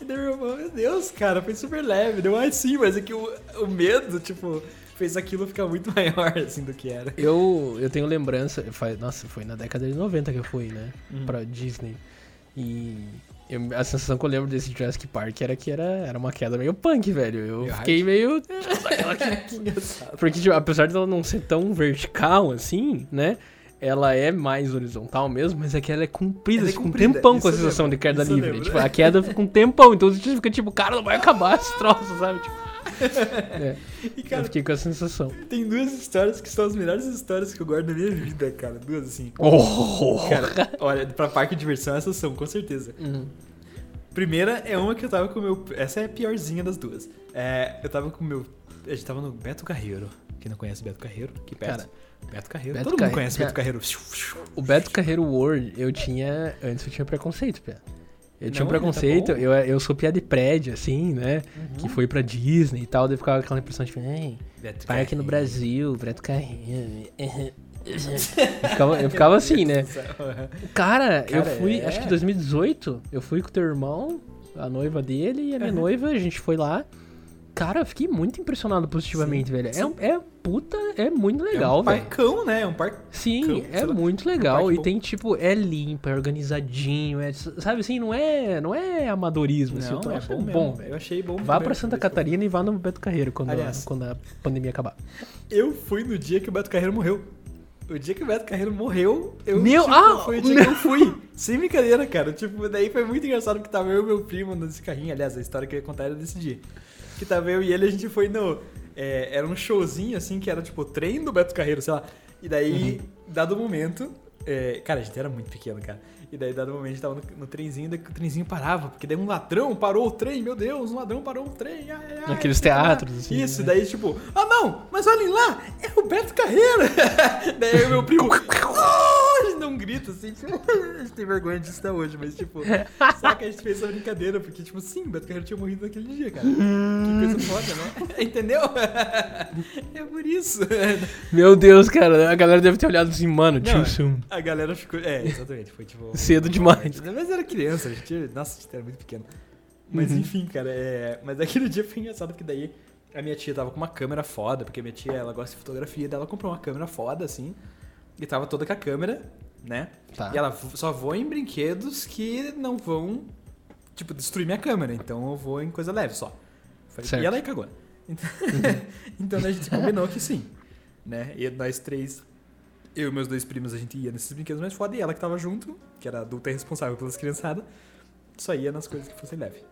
E daí meu Deus, cara, foi super leve. Deu, ai sim, mas é que o, o medo, tipo, fez aquilo ficar muito maior, assim, do que era. Eu, eu tenho lembrança, faz, nossa, foi na década de 90 que eu fui, né? Uhum. Pra Disney. E eu- a sensação que eu lembro desse Jurassic Park era que era, era uma queda meio punk, velho. Eu Meio fiquei meio. que engraçado. Porque, tipo, apesar dela não ser tão vertical assim, né? Ela é mais horizontal mesmo, mas é que ela é comprida, Ela é assim, com um comprida, tempão com a isso sensação de queda isso livre. Tipo, a queda fica um tempão, então você fica tipo, cara, não vai acabar esse troço, sabe? Tipo, é, E, eu cara, fiquei com essa sensação. tem duas histórias que são as melhores histórias que eu guardo na minha vida, cara. Duas, assim. Oh! Cara, olha, pra parque de diversão essas são, com certeza. Uhum. Primeira é uma que eu tava com o meu. Essa é a piorzinha das duas. É, eu tava com o meu. A gente tava no Beto Carreiro. Quem não conhece Beto Carreiro? Que perto. Cara, Beto Carreiro. Beto Todo mundo conhece Beto cara, Carreiro. O Beto Carreiro World, eu tinha. Antes eu tinha preconceito, pé. Eu tinha um Não, tá preconceito, bom. eu, eu sou piada de prédio, assim, né? Que foi pra Disney e tal, daí ficava aquela impressão de, ei, Beto parque no. Brasil, Beto Carreiro. eu, ficava, eu ficava assim, né? Cara, eu Cara, fui, é. acho que 2018, eu fui com o teu irmão, a noiva dele e a minha Uhum. noiva, a gente foi lá. Cara, eu fiquei muito impressionado positivamente, Sim, velho. sim. É, um- é puta, é muito legal, é um velho. parcão, né? É um parque. Sim, Cão, é lá, muito um legal. parque E bom. tem, tipo, é limpo, é organizadinho, é, sabe assim, não é, não é amadorismo, assim, Não, é troço bom mesmo. bom, velho. Eu achei bom. Vá pra Santa. Catarina e vá no Beto Carreiro quando, Aliás. quando a pandemia acabar. Eu fui no dia que o Beto Carreiro morreu. O dia que o Beto Carreiro morreu, eu Meu- tipo, ah, foi o dia que eu fui. Sem brincadeira, cara. Tipo, daí foi muito engraçado porque tava eu e meu primo nesse carrinho. Aliás, a história que eu ia contar era desse dia. Que tava eu e ele, a gente foi no. é, era um showzinho assim que era tipo trem do Beto Carreiro, sei lá. E daí, dado o momento. é, cara, a gente era muito pequeno, cara. E daí, dado o momento, a gente tava no, no trenzinho, daí o trenzinho parava, porque daí um ladrão parou o trem, meu Deus, um ladrão parou o trem. Ai, ai, Naqueles sei lá. teatros, assim, Isso, né? daí tipo, ah não, mas olhem lá, é o Beto Carreira. daí o meu primo, deu um grito assim, tipo, a gente tem vergonha disso até hoje, mas tipo, saca, a gente fez essa brincadeira, porque tipo, sim, o Beto Carreira tinha morrido naquele dia, cara. que coisa foda, né? Entendeu? é por isso. Meu Deus, cara, a galera deve ter olhado assim, mano, too soon. A galera ficou, é, exatamente, foi tipo... Cedo demais. Mas era criança, a gente, nossa, a gente era muito pequeno. Mas Uhum. enfim, cara, é... Mas aquele dia foi engraçado, porque daí a minha tia tava com uma câmera foda, porque a minha tia, ela gosta de fotografia, daí ela comprou uma câmera foda, assim, e tava toda com a câmera, né? Tá. E ela só voa em brinquedos que não vão, tipo, destruir minha câmera, então eu vou em coisa leve só. Falei, Certo. E ela aí cagou. Então, então a gente combinou que sim, né? E nós três, eu e meus dois primos, a gente ia nesses brinquedos mais foda, e ela que tava junto, que era adulta e responsável pelas criançadas, só ia nas coisas que fossem leve.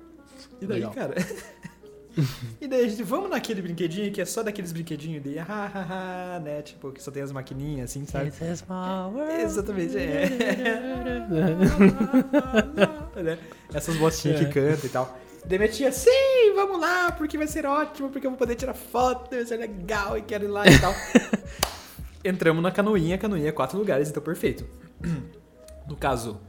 E daí, Legal. cara... e daí a gente, vamos naquele brinquedinho que é só daqueles brinquedinhos de ha, ha, ha, né? Tipo, que só tem as maquininhas, assim, sabe? It's a small world. Exatamente, é. né? Essas botinhas É. que cantam e tal. Daí minha tia, sim, vamos lá, porque vai ser ótimo, porque eu vou poder tirar foto, vai ser legal e quero ir lá e tal. Entramos na canoinha, a canoinha é quatro lugares, então perfeito. No caso,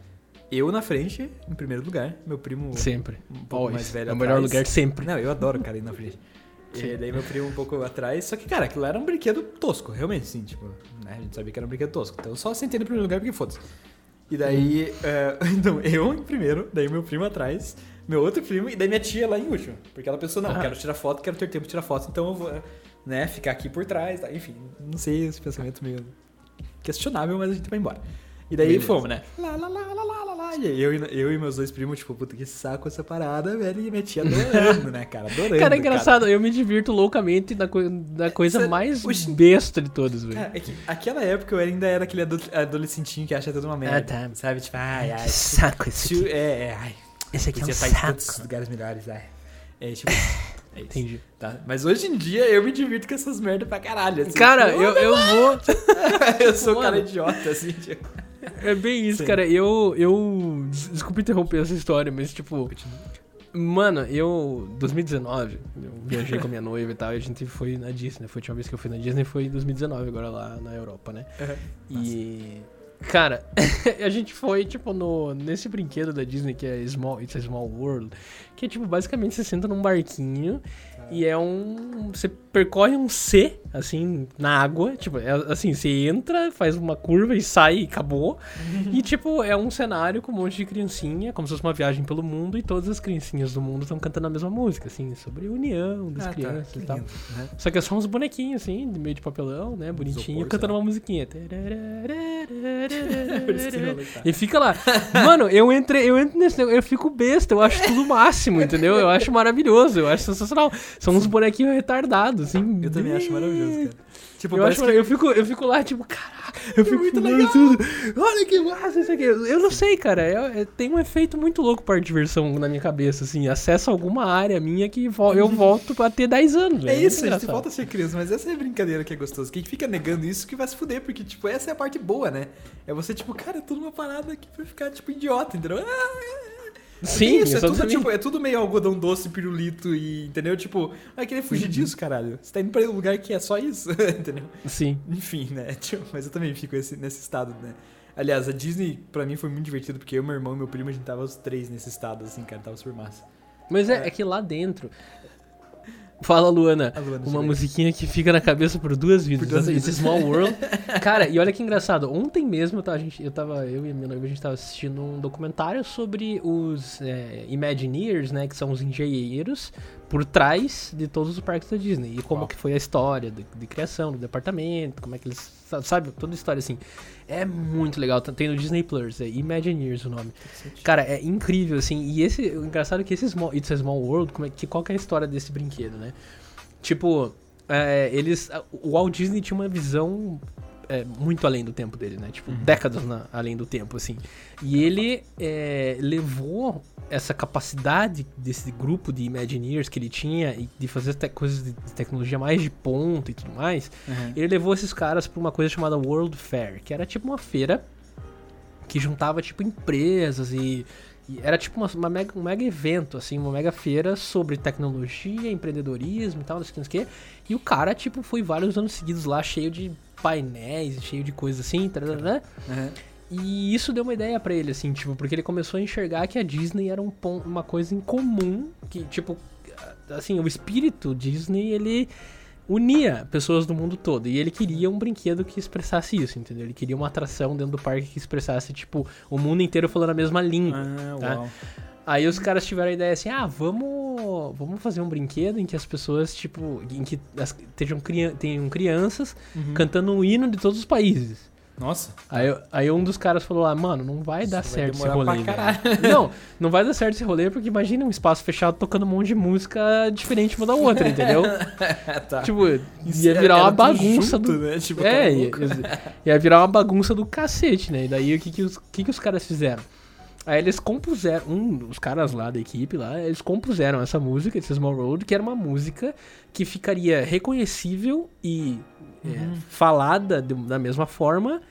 eu na frente, em primeiro lugar, meu primo Sempre. um pouco Always. mais velho É o melhor lugar sempre. Não, eu adoro o cara ir na frente. E daí meu primo um pouco atrás. Só que, cara, aquilo era um brinquedo tosco, realmente, sim. Tipo, né? A gente sabia que era um brinquedo tosco. Então eu só sentei no primeiro lugar porque foda-se. E daí, é, então, eu em primeiro, daí meu primo atrás, meu outro primo, e daí minha tia lá em último. Porque ela pensou, não, Ah. quero tirar foto, quero ter tempo de tirar foto, então eu vou, né, ficar aqui por trás, tá? enfim, não sei, esse pensamento meio questionável, mas a gente vai embora. E daí Beleza. fomos, né? Lá, lá, lá, lá, lá, eu, e- eu e meus dois primos, tipo, puta que saco essa parada, velho. E minha tia adorando, né, cara? Adorando. Cara, é engraçado, eu me divirto loucamente da, coi- da coisa Cê- mais Oxi. besta de todas, velho. Cara, é que aquela época eu ainda era aquele ado- adolescentinho que acha tudo uma merda. tá. Sabe? Tipo, ai, ai. saco tio- é, é, ai. Esse aqui é um em saco. tantos lugares melhores, ai. É, tipo. É isso. Entendi. Tá? Mas hoje em dia eu me divirto com essas merdas pra caralho. assim, Cara, tipo, eu, eu vou. eu sou um Mano. cara idiota, assim, tipo. É bem isso, Sim. cara. Eu. eu des- desculpa interromper essa história, mas tipo. Mano, eu. 2019, eu viajei com a minha noiva e tal, e a gente foi na Disney. Foi a última vez que eu fui na Disney foi em 2019, agora lá na Europa, né? E. Cara, a gente foi, tipo, no, nesse brinquedo da Disney que é Small, It's a Small World, que é, tipo, basicamente você senta num barquinho e é um. Você percorre um C, assim, na água. Tipo, é, assim, você entra, faz uma curva e sai e acabou. e, tipo, é um cenário com um monte de criancinha, como se fosse uma viagem pelo mundo, e todas as criancinhas do mundo estão cantando a mesma música, assim, sobre união das Ah, tá, crianças que e tal. lindo, né? Só que é só uns bonequinhos, assim, de meio de papelão, né? Bonitinho, Isopor, cantando lá. uma musiquinha. Tá. e fica lá. Mano, eu entrei, eu entro nesse eu fico besta, eu acho tudo máximo, entendeu? Eu acho maravilhoso, eu acho sensacional. São uns bonequinhos retardados, assim. Eu também acho maravilhoso, cara. Tipo, Eu, acho, que eu, fico, eu fico lá, tipo, caraca, eu fico muito muito legal. tudo. Olha que massa isso aqui. Eu não sei, cara. é- é- tem um efeito muito louco para diversão na minha cabeça, assim. Acesso a alguma área minha que vo- eu volto pra ter 10 anos. É velho. isso, a gente volta a ser criança, mas essa é a brincadeira que é gostoso. Quem fica negando isso que vai se fuder, porque, tipo, essa é a parte boa, né? É você, tipo, cara, é tudo uma parada aqui pra ficar, tipo, idiota, entendeu? Ah, Sim, isso, é tudo, tipo, é tudo meio algodão doce, pirulito e, entendeu? Tipo, vai querer fugir disso, caralho. Você tá indo pra um lugar que é só isso, entendeu? Sim. Enfim, né? Tipo, mas eu também fico esse- nesse estado, né? Aliás, a Disney, pra mim, foi muito divertido, porque eu, meu irmão e meu primo, a gente tava os três nesse estado, assim, cara, tava super massa. Mas é, É. é que lá dentro. Fala, Luana. Luana Uma musiquinha que fica na cabeça por duas vidas. Por duas Esse vidas. Small World. Cara, e olha que engraçado. Ontem mesmo eu tava, a gente, eu tava, eu e minha noiva, a gente tava assistindo um documentário sobre os é, Imagineers, né? Que são os engenheiros por trás de todos os parques da Disney. E como Uau. que foi a história de, de criação do departamento, como é que eles. Sa- Sabe, toda história assim. É muito legal. Tem no Disney Plus, é Imagineers o nome. Cara, é incrível, assim. E esse, o engraçado é que esse Small, It's a Small World, como é, que, qual que é a história desse brinquedo, né? Tipo, é, eles. O Walt Disney tinha uma visão é, muito além do tempo dele, né? Tipo, décadas na- além do tempo, assim. E ele é, levou essa capacidade desse grupo de Imagineers que ele tinha e de fazer coisas de tecnologia mais de ponta e tudo mais. Uhum. Ele levou esses caras pra uma coisa chamada World Fair, que era tipo uma feira que juntava tipo empresas e, era tipo uma, uma mega, um mega evento, assim, uma mega feira sobre tecnologia, empreendedorismo e tal, não sei o que. E o cara, tipo, foi vários anos seguidos lá, cheio de painéis, cheio de coisas assim, tarará. Uhum. E isso deu uma ideia pra ele, assim, tipo, porque ele começou a enxergar que a Disney era um uma coisa em comum, que, tipo, assim, o espírito Disney, ele unia pessoas do mundo todo. E ele queria um brinquedo que expressasse isso, entendeu? Ele queria uma atração dentro do parque que expressasse, tipo, o mundo inteiro falando a mesma língua. Ah, Tá. Aí os caras tiveram a ideia assim, ah, vamos, vamos fazer um brinquedo em que as pessoas, tipo, em que as, crian tenham crianças Uhum. cantando o hino de todos os países. Nossa. Aí, aí um dos caras falou lá, mano, não vai dar Isso vai certo esse rolê. pra velho." Não, não vai dar certo esse rolê, porque imagina um espaço fechado tocando um monte de música diferente uma da outra, entendeu? tá. tipo, Isso ia virar era uma bagunça junto, do. Né? Tipo, É, tá ia, louco. ia virar uma bagunça do cacete, né? E daí o que, que, os, que, que os caras fizeram? Aí eles compuseram, um, os caras lá da equipe lá, eles compuseram essa música, esse Small Road, que era uma música que ficaria reconhecível e é, Uhum. falada de- da mesma forma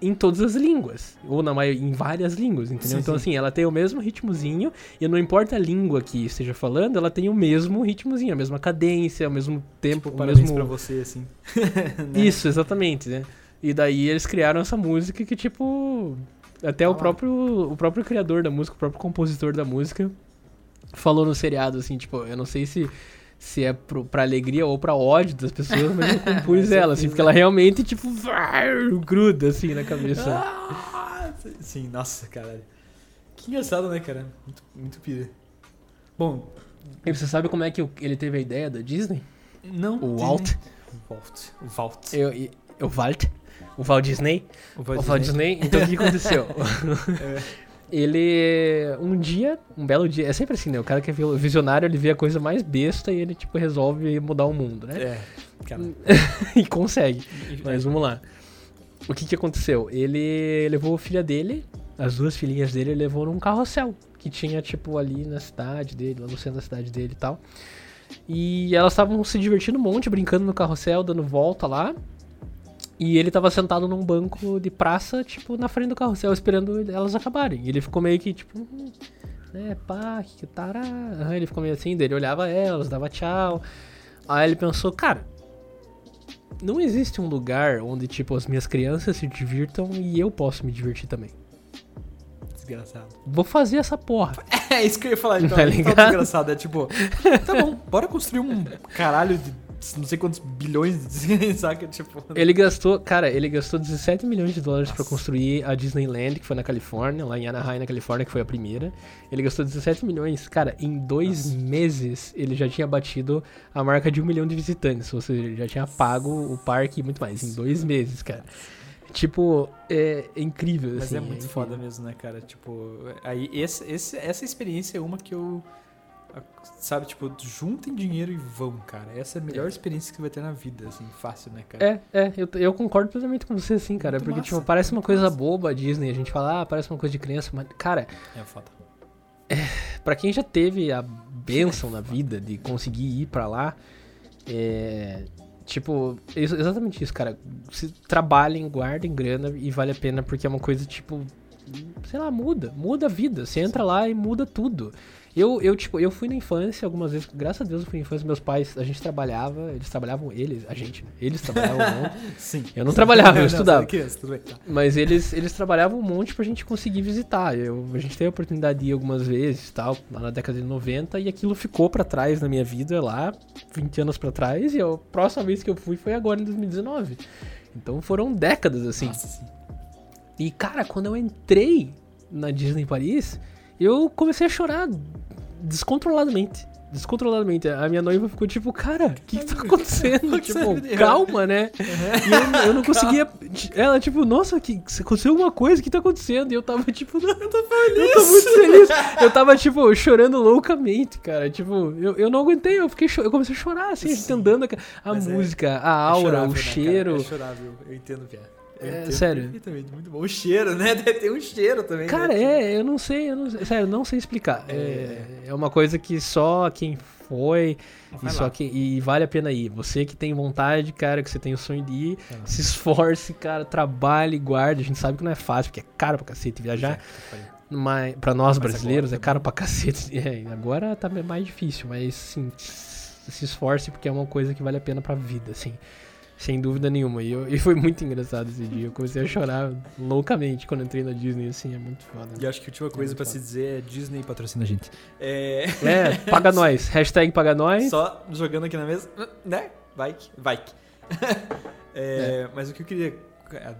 em todas as línguas, ou na maioria, em várias línguas, entendeu? Sim, então sim. assim, ela tem o mesmo ritmozinho e não importa a língua que esteja falando, ela tem o mesmo ritmozinho, a mesma cadência, o mesmo tempo, Tipo, o mesmo pra você, assim. Né? isso, exatamente, né? E daí eles criaram essa música que, tipo, até Tá o próprio, o próprio criador da música, o próprio compositor da música, falou no seriado, assim, tipo, eu não sei se, se é pro, pra alegria ou pra ódio das pessoas, mas eu compus ela, assim, porque ela realmente, tipo, gruda, assim, na cabeça. Ah, Sim, nossa, caralho. Que engraçado, né, cara? Muito, muito pira. Bom, E você sabe como é que ele teve a ideia da Disney? não. O Walt? O Walt. O Walt. Eu, eu- o Walt? O Walt Disney? O O Walt Disney. Então o que aconteceu? É. Ele, um dia, um belo dia, é sempre assim, né? O cara que é visionário, ele vê a coisa mais besta e ele, tipo, resolve mudar o mundo, né? É, cara. e consegue. Mas vamos lá. O que que aconteceu? Ele levou a filha dele, as duas filhinhas dele, ele levou num carrossel que tinha, tipo, ali na cidade dele, lá no centro da cidade dele e tal. E elas estavam se divertindo um monte, brincando no carrossel, dando volta lá. E ele tava sentado num banco de praça, tipo, na frente do carrossel, esperando elas acabarem. E ele ficou meio que, tipo, hum, né, pá, que tará. Ele ficou meio assim, daí ele olhava elas, dava tchau. Aí ele pensou, cara, não existe um lugar onde, tipo, as minhas crianças se divirtam e eu posso me divertir também. Desgraçado. Vou fazer essa porra. É isso que eu ia falar, então. Tá Tá ligado? desgraçado. É tipo, tá bom, bora construir um caralho de não sei quantos bilhões de saca? Tipo. Ele gastou, cara, ele gastou 17 milhões de dólares pra Nossa. construir a Disneyland, que foi na Califórnia, lá em Anaheim, na Califórnia, que foi a primeira. Ele gastou 17 milhões. Cara, em dois Nossa. meses ele já tinha batido a marca de um milhão de visitantes. Ou seja, ele já tinha pago o parque e muito mais. Em dois meses, cara. Tipo, é, é incrível, Mas assim. é muito incrível. foda mesmo, né, cara? Tipo, aí esse, esse, essa experiência é uma que eu. Sabe, tipo, juntem dinheiro e vão, cara. Essa é a melhor experiência que você vai ter na vida, assim, fácil, né, cara? É, é, eu, eu concordo plenamente com você, assim, cara. Muito porque, massa, tipo, parece uma coisa massa. boba a Disney. A gente fala, ah, parece uma coisa de criança, mas, cara, É foda. Pra quem já teve a benção na vida de conseguir ir pra lá, é. Tipo, é ex- exatamente isso, cara. Se trabalhem, guardem grana e vale a pena porque é uma coisa, tipo. Sei lá, muda. Muda a vida. Você entra lá e muda tudo. Eu, eu, tipo, eu fui na infância algumas vezes, graças a Deus eu fui na infância, meus pais, a gente trabalhava, eles trabalhavam, eles, a gente, né? Eles trabalhavam um monte, Sim. Eu não trabalhava, eu Não, estudava. bem, tá. Mas eles, eles trabalhavam um monte pra gente conseguir visitar. Eu, a gente teve a oportunidade de ir algumas vezes tal, lá na década de 90, e aquilo ficou pra trás na minha vida lá, 20 anos pra trás, e a próxima vez que eu fui foi agora em 2019. Então foram décadas assim. Nossa, sim. E cara, quando eu entrei na Disney Paris, eu comecei a chorar descontroladamente. Descontroladamente. A minha noiva ficou tipo, cara, o que, que tá acontecendo? tipo, calma, né? E eu, eu não conseguia. Ela, tipo, nossa, que, aconteceu alguma coisa, o que tá acontecendo? E eu tava, tipo, não, eu tô feliz. Eu tô muito feliz. Eu tava, tipo, chorando loucamente, cara. Tipo, eu, eu não aguentei, eu fiquei Eu comecei a chorar, assim, a gente andando. A Mas é- música, a É aura, chorável, o né, cheiro. Cara? É chorável, eu entendo o que é. É, sério. Perfeitamente, muito bom. O cheiro, né? Tem um cheiro também. Cara, né? é, eu não sei, eu não sei, sério, não sei explicar. É, é uma coisa que só quem foi e só quem e vale a pena ir. Você que tem vontade, cara, que você tem o sonho de ir, lá. se esforce, cara, trabalhe, guarde. A gente sabe que não é fácil, porque é caro pra cacete viajar. Mas pra nós Mas brasileiros agora é caro pra cacete. É, agora tá mais difícil, mas sim, se esforce porque é uma coisa que vale a pena pra vida, assim. Sem dúvida nenhuma. E, eu- e foi muito engraçado esse dia. Eu comecei a chorar loucamente quando entrei na Disney, assim, é muito foda. E acho que a última coisa muito pra foda. se dizer é Disney patrocina a gente. É. É, paga nós. Hashtag paga nós. Só jogando aqui na mesa, né? Vai que, vai que. É, Mas o que eu queria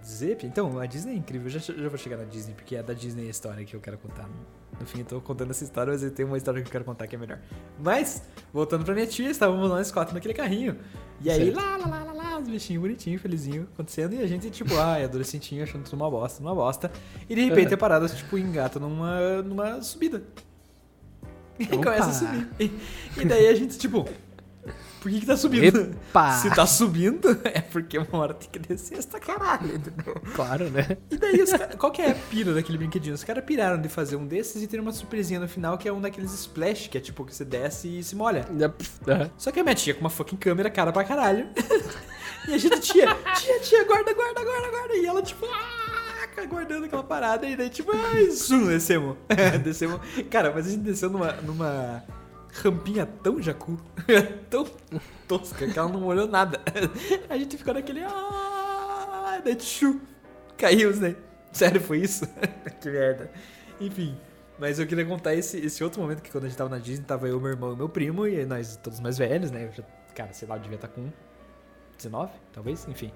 dizer, então, a Disney é incrível. Eu já, já vou chegar na Disney, porque é da Disney a história que eu quero contar. No fim, eu tô contando essa história, mas eu tenho uma história que eu quero contar que é melhor. Mas, voltando pra minha tia, estávamos nós quatro naquele carrinho. E aí, Certo. lá, lá, lá, lá, lá, os bichinhos bonitinhos, felizinho, acontecendo. E a gente, tipo, ai, adolescentinho, achando tudo uma bosta, uma bosta. E de repente a parada, tipo, engata numa, numa subida. E Opa. começa a subir. E, e daí a gente, tipo, por que que tá subindo? Epa! Se tá subindo, é porque uma hora tem que descer essa caralho, entendeu? Claro, né? E daí, os cara, qual que é a pira daquele brinquedinho? Os caras piraram de fazer um desses e ter uma surpresinha no final, que é um daqueles splash, que é tipo que você desce e se molha. Só que a minha tia com uma fucking câmera, cara pra caralho. e a gente, tia, tia, tia, guarda, guarda, guarda, guarda. E ela, tipo, ah, guardando aquela parada. E daí, tipo, ai, zoom, descemos. descemos. Cara, mas a gente desceu numa, numa rampinha tão jacu, tão tosca, que ela não molhou nada. A gente ficou naquele, ah, daí, tchu, caímos, né? Sério, foi isso? que merda. Enfim. Mas eu queria contar esse, esse outro momento que quando a gente tava na Disney, tava eu, meu irmão e meu primo, e nós todos mais velhos, né? Já, cara, sei lá, eu devia estar com 19, talvez, enfim.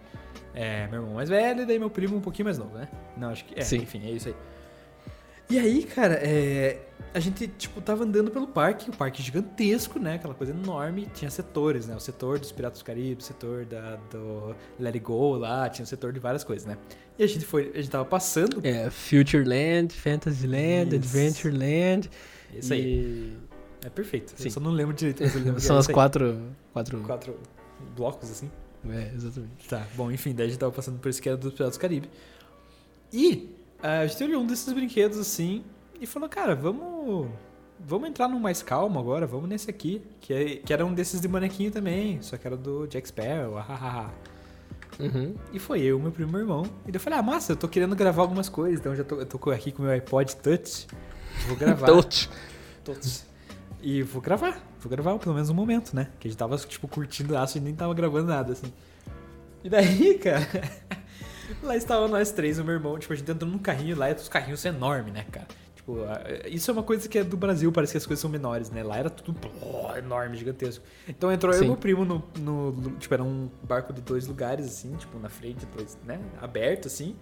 É, meu irmão mais velho e daí meu primo um pouquinho mais novo, né? Não, acho que. É, Sim. enfim, é isso aí. E aí, cara, é, a gente, tipo, tava andando pelo parque, o parque gigantesco, né? Aquela coisa enorme, tinha setores, né? O setor dos Piratas do Caribe, o setor da, do Let It Go lá, tinha o setor de várias coisas, né? E a gente foi, a gente tava passando. É, Futureland, Fantasyland, Isso. Adventureland. Isso aí. e É perfeito. Sim. Eu só não lembro direito, mas eu lembro São as quatro. Quatro. quatro blocos, assim. É, exatamente. Tá, bom, enfim, daí a gente tava passando por isso que era dos Piratas do Caribe. E ah, a gente olhou um desses brinquedos assim e falou, cara, vamos. Vamos entrar num mais calmo agora, vamos nesse aqui. Que, é- que era um desses de bonequinho também, só que era do Jack Sparrow, ahahaha. Uhum. E foi eu, meu primo e meu irmão. E daí eu falei, ah, massa, eu tô querendo gravar algumas coisas, então já tô, eu tô aqui com o meu iPod Touch. Vou gravar. Touch. Todos. E vou gravar. Vou gravar pelo menos um momento, né? Que a gente tava, tipo, curtindo aço e nem tava gravando nada, assim. E daí, cara. lá estava nós três, o meu irmão, tipo, a gente entrou num carrinho lá e os carrinhos enormes, né, cara? Tipo, isso é uma coisa que é do Brasil, parece que as coisas são menores, né? Lá era tudo pô, enorme, gigantesco. Então entrou eu e Sim. meu primo no, no. Tipo, era um barco de dois lugares, assim, tipo, na frente, dois, né? Aberto, assim.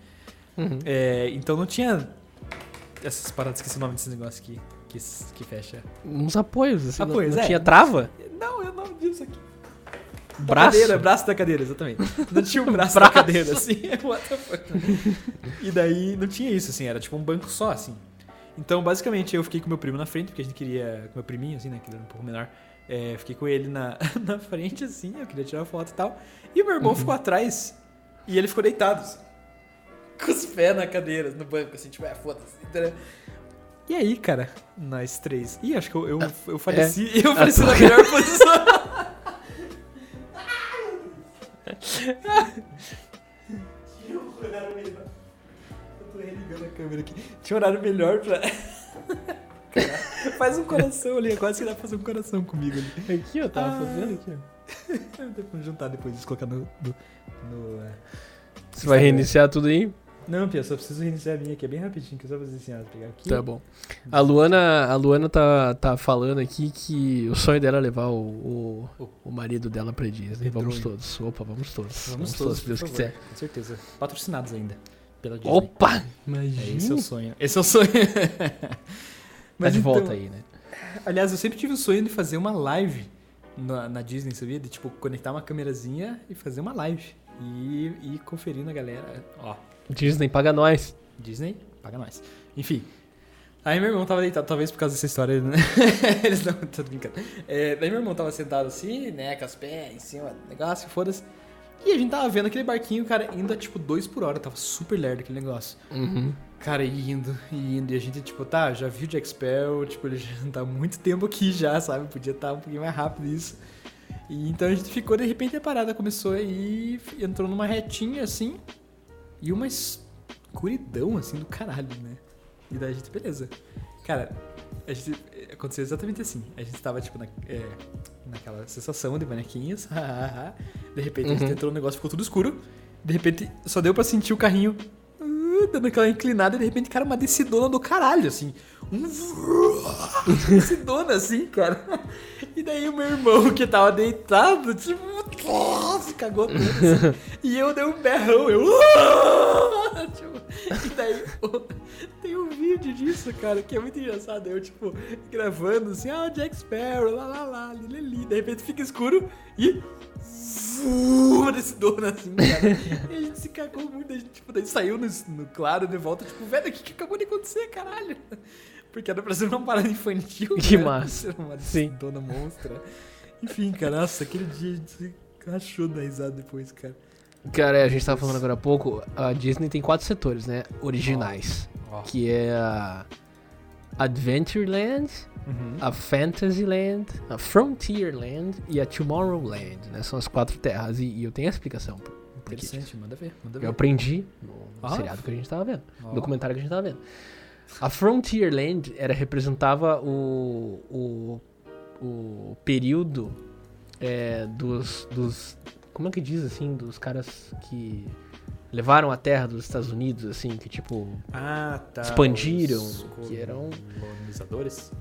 Uhum. É, então não tinha essas paradas, esqueci o nome desse negócio aqui, que, que fecha. Uns apoios, assim. não- Apoios, não, é. tinha trava? Não, é o nome disso aqui. Da Braço? Cadeira, braço da cadeira, exatamente. Não tinha o braço, da Braço. cadeira, assim. What the fuck? E daí não tinha isso, assim, era tipo um banco só, assim. Então, basicamente, eu fiquei com meu primo na frente, porque a gente queria. Com meu priminho, assim, né? Que ele era um pouco menor. É, fiquei com ele na, na frente, assim, eu queria tirar foto e tal. E o meu irmão ficou atrás e ele ficou deitado, assim, com os pés na cadeira, no banco, assim, tipo, é, foda-se. E aí, cara, nós três. Ih, acho que eu, eu, eu faleci. Eu faleci na melhor posição. Um horário religando a câmera aqui. Tinha um horário melhor pra. Faz um coração ali, quase que dá pra fazer um coração comigo ali. Aqui, eu tava Ah. fazendo aqui, ó. Depois juntar depois disso, colocar no. no, no, é. Você vai reiniciar tudo aí? Não, Pia, só preciso reiniciar a minha aqui, é bem rapidinho, que eu só fazer assim, ó, pegar aqui. Tá bom. A Luana, a Luana tá, tá falando aqui que o sonho dela é levar o, o, o marido dela pra Disney. Pedro. Vamos todos. Opa, vamos todos. Vamos todos, se Deus quiser. Com certeza. Patrocinados ainda. Pela Disney. Opa! É, Imagina. esse é o sonho. Esse é o sonho. Tá de então, volta aí, né? Aliás, eu sempre tive o sonho de fazer uma live na, na Disney, sabia? De tipo, conectar uma câmerazinha e fazer uma live. E, e conferir na galera. Ó, Disney paga nós. Disney, paga nós. Enfim. Aí meu irmão tava deitado, talvez por causa dessa história, né? Eles não, tô brincando. É, daí meu irmão tava sentado assim, né, com as pés em cima negócio, foda-se. E a gente tava vendo aquele barquinho, cara, indo a tipo 2 por hora, tava super lerdo aquele negócio. Uhum. Cara, e indo, e indo, e a gente, tipo, tá, já viu o Jack Sparrow, tipo, ele já tá há muito tempo aqui já, sabe? Podia estar um pouquinho mais rápido isso. E então a gente ficou, de repente a parada começou a ir, entrou numa retinha assim, e uma escuridão, assim, do caralho, né? E daí a gente, beleza. Cara, a gente, aconteceu exatamente assim. A gente tava, tipo, na, é, naquela sensação de bonequinhos, de repente a gente Uhum. entrou no negócio, ficou tudo escuro, de repente só deu pra sentir o carrinho uh, dando aquela inclinada e de repente, cara, uma descidona do caralho, assim. Um descidona, assim, cara. E daí o meu irmão, que tava deitado, tipo, se cagou todo, assim. E eu dei um berrão, eu. tipo, e daí o- tem um vídeo disso, cara, que é muito engraçado. Eu, tipo, gravando assim, ah, Jack Sparrow, lá lá lá, li, li, li. De repente fica escuro e. Uma descidona assim, cara. E a gente se cagou muito, a gente, tipo, daí saiu no, no claro de volta, tipo, velho, o que, que acabou de acontecer, caralho? Porque era pra ser uma parada infantil. Que cara, massa. Ser uma Sim. dona monstra. Enfim, cara, nossa, aquele dia a gente se rachou da risada depois, cara. Cara, a gente tava falando agora há pouco, a Disney tem quatro setores, né? Originais. Ó. Que é a Adventureland, Uhum. a Fantasyland, a Frontierland e a Tomorrowland, né? São as quatro terras. E, e eu tenho a explicação. Interessante, manda ver, manda Eu ver. aprendi no, Ah. seriado que a gente tava vendo. No documentário que a gente tava vendo. A Frontierland era, representava o, o, o período é, dos, dos. Como é que diz assim? Dos caras que levaram a terra dos Estados Unidos, assim, que tipo. Ah, tá. expandiram, que eram- Colonizadores?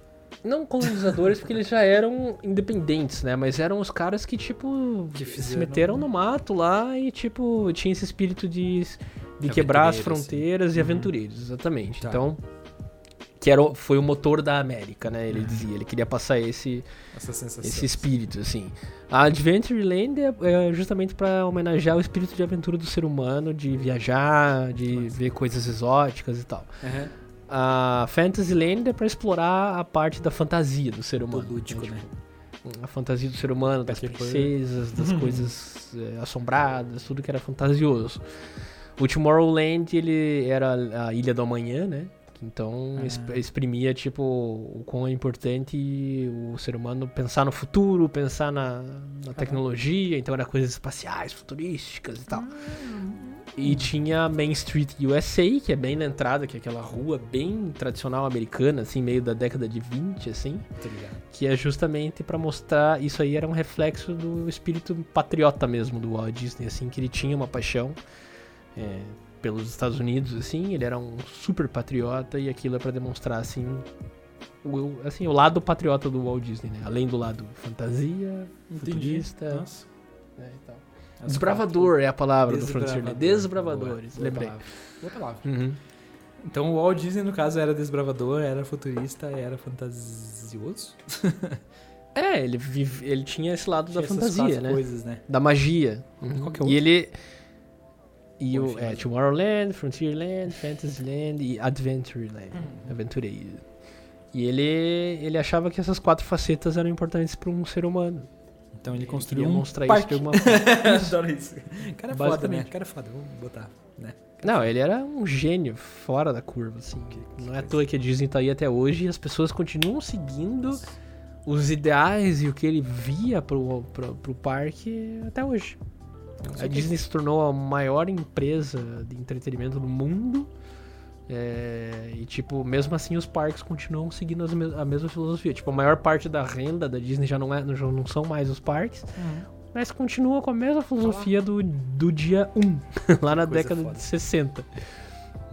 Não colonizadores, porque eles já eram independentes, né? Mas eram os caras que, tipo, Que se meteram no mato lá e, tipo, tinha esse espírito de, de quebrar as Aventureiro, assim. fronteiras e Uhum. aventureiros, exatamente. Tá. Então, que era, foi o motor da América, né? Uhum. Ele dizia, ele queria passar esse, esse espírito, assim. A Adventureland é, é justamente pra homenagear o espírito de aventura do ser humano, de viajar, de ver coisas exóticas e tal. Aham. A Fantasyland é pra explorar a parte da fantasia do ser Do humano. lúdico, né? Tipo, A fantasia do ser humano, das princesas, das coisas é, assombradas, tudo que era fantasioso. O Tomorrowland, ele era a Ilha do Amanhã, né? Então Ah. exp- exprimia, tipo, o quão é importante o ser humano pensar no futuro, pensar na, na tecnologia, então era coisas espaciais, futurísticas e tal. E tinha Main Street USA, que é bem na entrada, que é aquela rua bem tradicional americana, assim, meio da década de 20, assim, que é justamente pra mostrar, isso aí era um reflexo do espírito patriota mesmo do Walt Disney, assim, que ele tinha uma paixão é, pelos Estados Unidos, assim, ele era um super patriota e aquilo é pra demonstrar, assim, o, assim, o lado patriota do Walt Disney, né? Além do lado fantasia, futurista, Nossa. né, e tal. As Desbravador é a palavra do Desbravador. Frontierland. Desbravadores, Boa, boa lembrei. palavra. Boa palavra. Uhum. Então o Walt Disney, no caso, era desbravador, era futurista, era fantasioso. É, ele, vive, ele tinha esse lado Tinha da fantasia, quatro né? coisas, né? Da magia. Uhum. E ele. E o é, Tomorrowland, Frontierland, Fantasyland e Adventureland. Uhum. Aventureiro. E ele, ele achava que essas quatro facetas eram importantes para um ser humano. Então ele construiu um mostrar isso parque. de forma. Adoro isso. Cara é foda, né? Cara é foda, vamos botar, né? Não, ele era um gênio fora da curva, assim. que Não é à toa que a Disney tá aí até hoje e as pessoas continuam seguindo os ideais e o que ele via pro, pro, pro parque até hoje. A Disney se tornou a maior empresa de entretenimento do mundo. é, e, tipo, mesmo assim, os parques continuam seguindo a mesma filosofia. Tipo, a maior parte da renda da Disney já não, é, já não são mais os parques, mas continua com a mesma filosofia do, do dia 1, lá na década foda. de 60.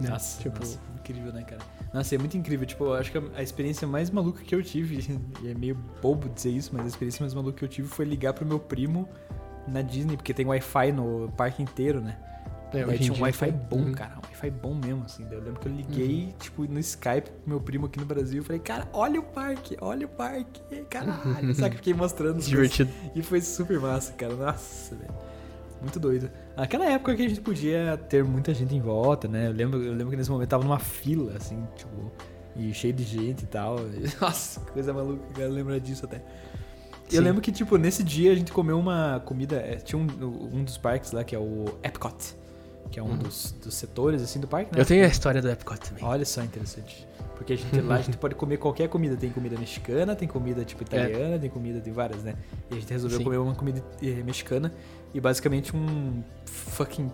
né? Nossa, tipo, nossa, incrível, né, cara? Nossa, é muito incrível. Tipo, eu acho que a, a experiência mais maluca que eu tive, e é meio bobo dizer isso, mas a experiência mais maluca que eu tive foi ligar pro meu primo na Disney, porque tem Wi-Fi no parque inteiro, né? é, Daí tinha um Wi-Fi bom, Uhum. cara. Um Wi-Fi bom mesmo, assim. Daí eu lembro que eu liguei, tipo, no Skype pro meu primo aqui no Brasil. Eu falei, cara, olha o parque, olha o parque, caralho. Sabe que fiquei mostrando. Divertido. E foi super massa, cara. Nossa, velho. Muito doido. Aquela época que a gente podia ter muita gente em volta, né? Eu lembro, eu lembro que nesse momento tava numa fila, assim, tipo, e cheio de gente e tal. Nossa, que coisa maluca, cara. Lembra disso até. Sim. Eu lembro que, tipo, nesse dia a gente comeu uma comida. é, Tinha um, um dos parques lá, que é o Epcot, que é um dos, dos setores, assim, do parque, né? Eu tenho a história do Epcot também. Olha só, interessante. Porque a gente, lá a gente pode comer qualquer comida. Tem comida mexicana, tem comida tipo italiana, tem comida, tem várias, né? E a gente resolveu Sim. comer uma comida eh, mexicana e basicamente um fucking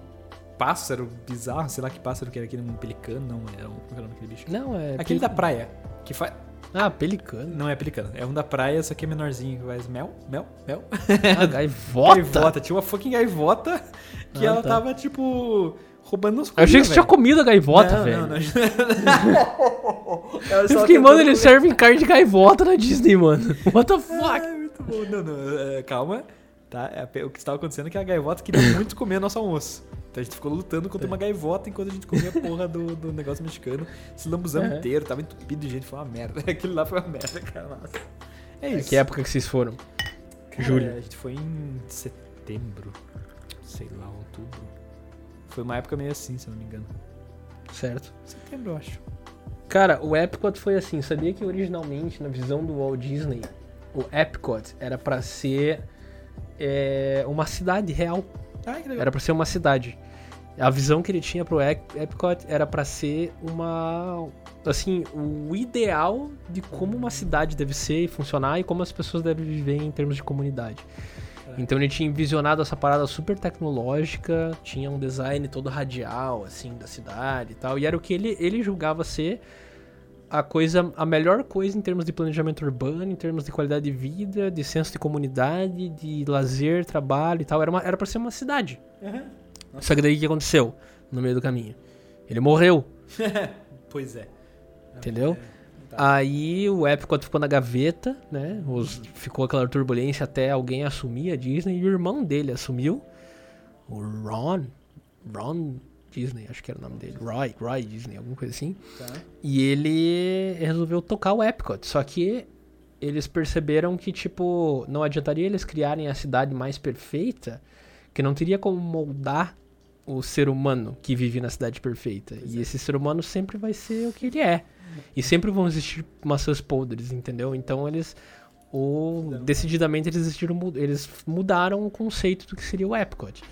pássaro bizarro, sei lá que pássaro que era aquele, um pelicano, não, era um, como era o nome daquele bicho? Não, é. Aquele da praia, que faz... Ah, pelicano. Não é pelicano, é um da praia, só que é menorzinho, que faz mel, mel, mel. Ah, gaivota. Gaivota, tinha uma fucking gaivota que Ah, ela tá. tava, tipo, roubando uns Eu achei que você tinha comido a gaivota, não, velho. Não, não. Eu fiquei, mano, eles servem carne de gaivota na Disney, mano. What the fuck? Ah, muito bom. Não, não, é, calma. Tá? É, O que estava acontecendo é que a gaivota queria muito comer nosso almoço. Então a gente ficou lutando contra uma gaivota enquanto a gente comia a porra do, do negócio mexicano. Se lambuzamos É. inteiro, tava entupido de gente, foi uma merda. Aquilo lá foi uma merda, cara. Nossa. É isso. Que época que vocês foram? Cara, Julho. A gente foi em setembro, sei lá, outubro. Foi uma época meio assim, se eu não me engano. Certo. Setembro, eu acho. Cara, o Epcot foi assim. Sabia que originalmente, na visão do Walt Disney, o Epcot era pra ser é, uma cidade real. Ai, que legal. Era pra ser uma cidade. A visão que ele tinha pro Ep- Epcot era pra ser uma. Assim, o ideal de como uma cidade deve ser e funcionar e como as pessoas devem viver em termos de comunidade. Então ele tinha visionado essa parada super tecnológica, tinha um design todo radial, assim, da cidade e tal. E era o que ele, ele julgava ser a coisa, a melhor coisa em termos de planejamento urbano, em termos de qualidade de vida, de senso de comunidade, de lazer, trabalho e tal. Era, uma, era pra ser uma cidade. Aham. Só que daí o que aconteceu no meio do caminho? Ele morreu, Pois é. entendeu? Aí o Epcot ficou na gaveta, né? Os- ficou aquela turbulência até alguém assumir a Disney e o irmão dele assumiu. O Ron. Ron Disney, acho que era o nome dele. Roy, Roy Disney, alguma coisa assim. Tá. E ele resolveu tocar o Epcot. Só que eles perceberam que, tipo, não adiantaria eles criarem a cidade mais perfeita, que não teria como moldar o ser humano que vive na cidade perfeita. Pois e é. esse ser humano sempre vai ser o que ele é. E sempre vão existir maçãs podres, entendeu? Então eles. O, decididamente eles, mu- eles mudaram o conceito do que seria o Epcot.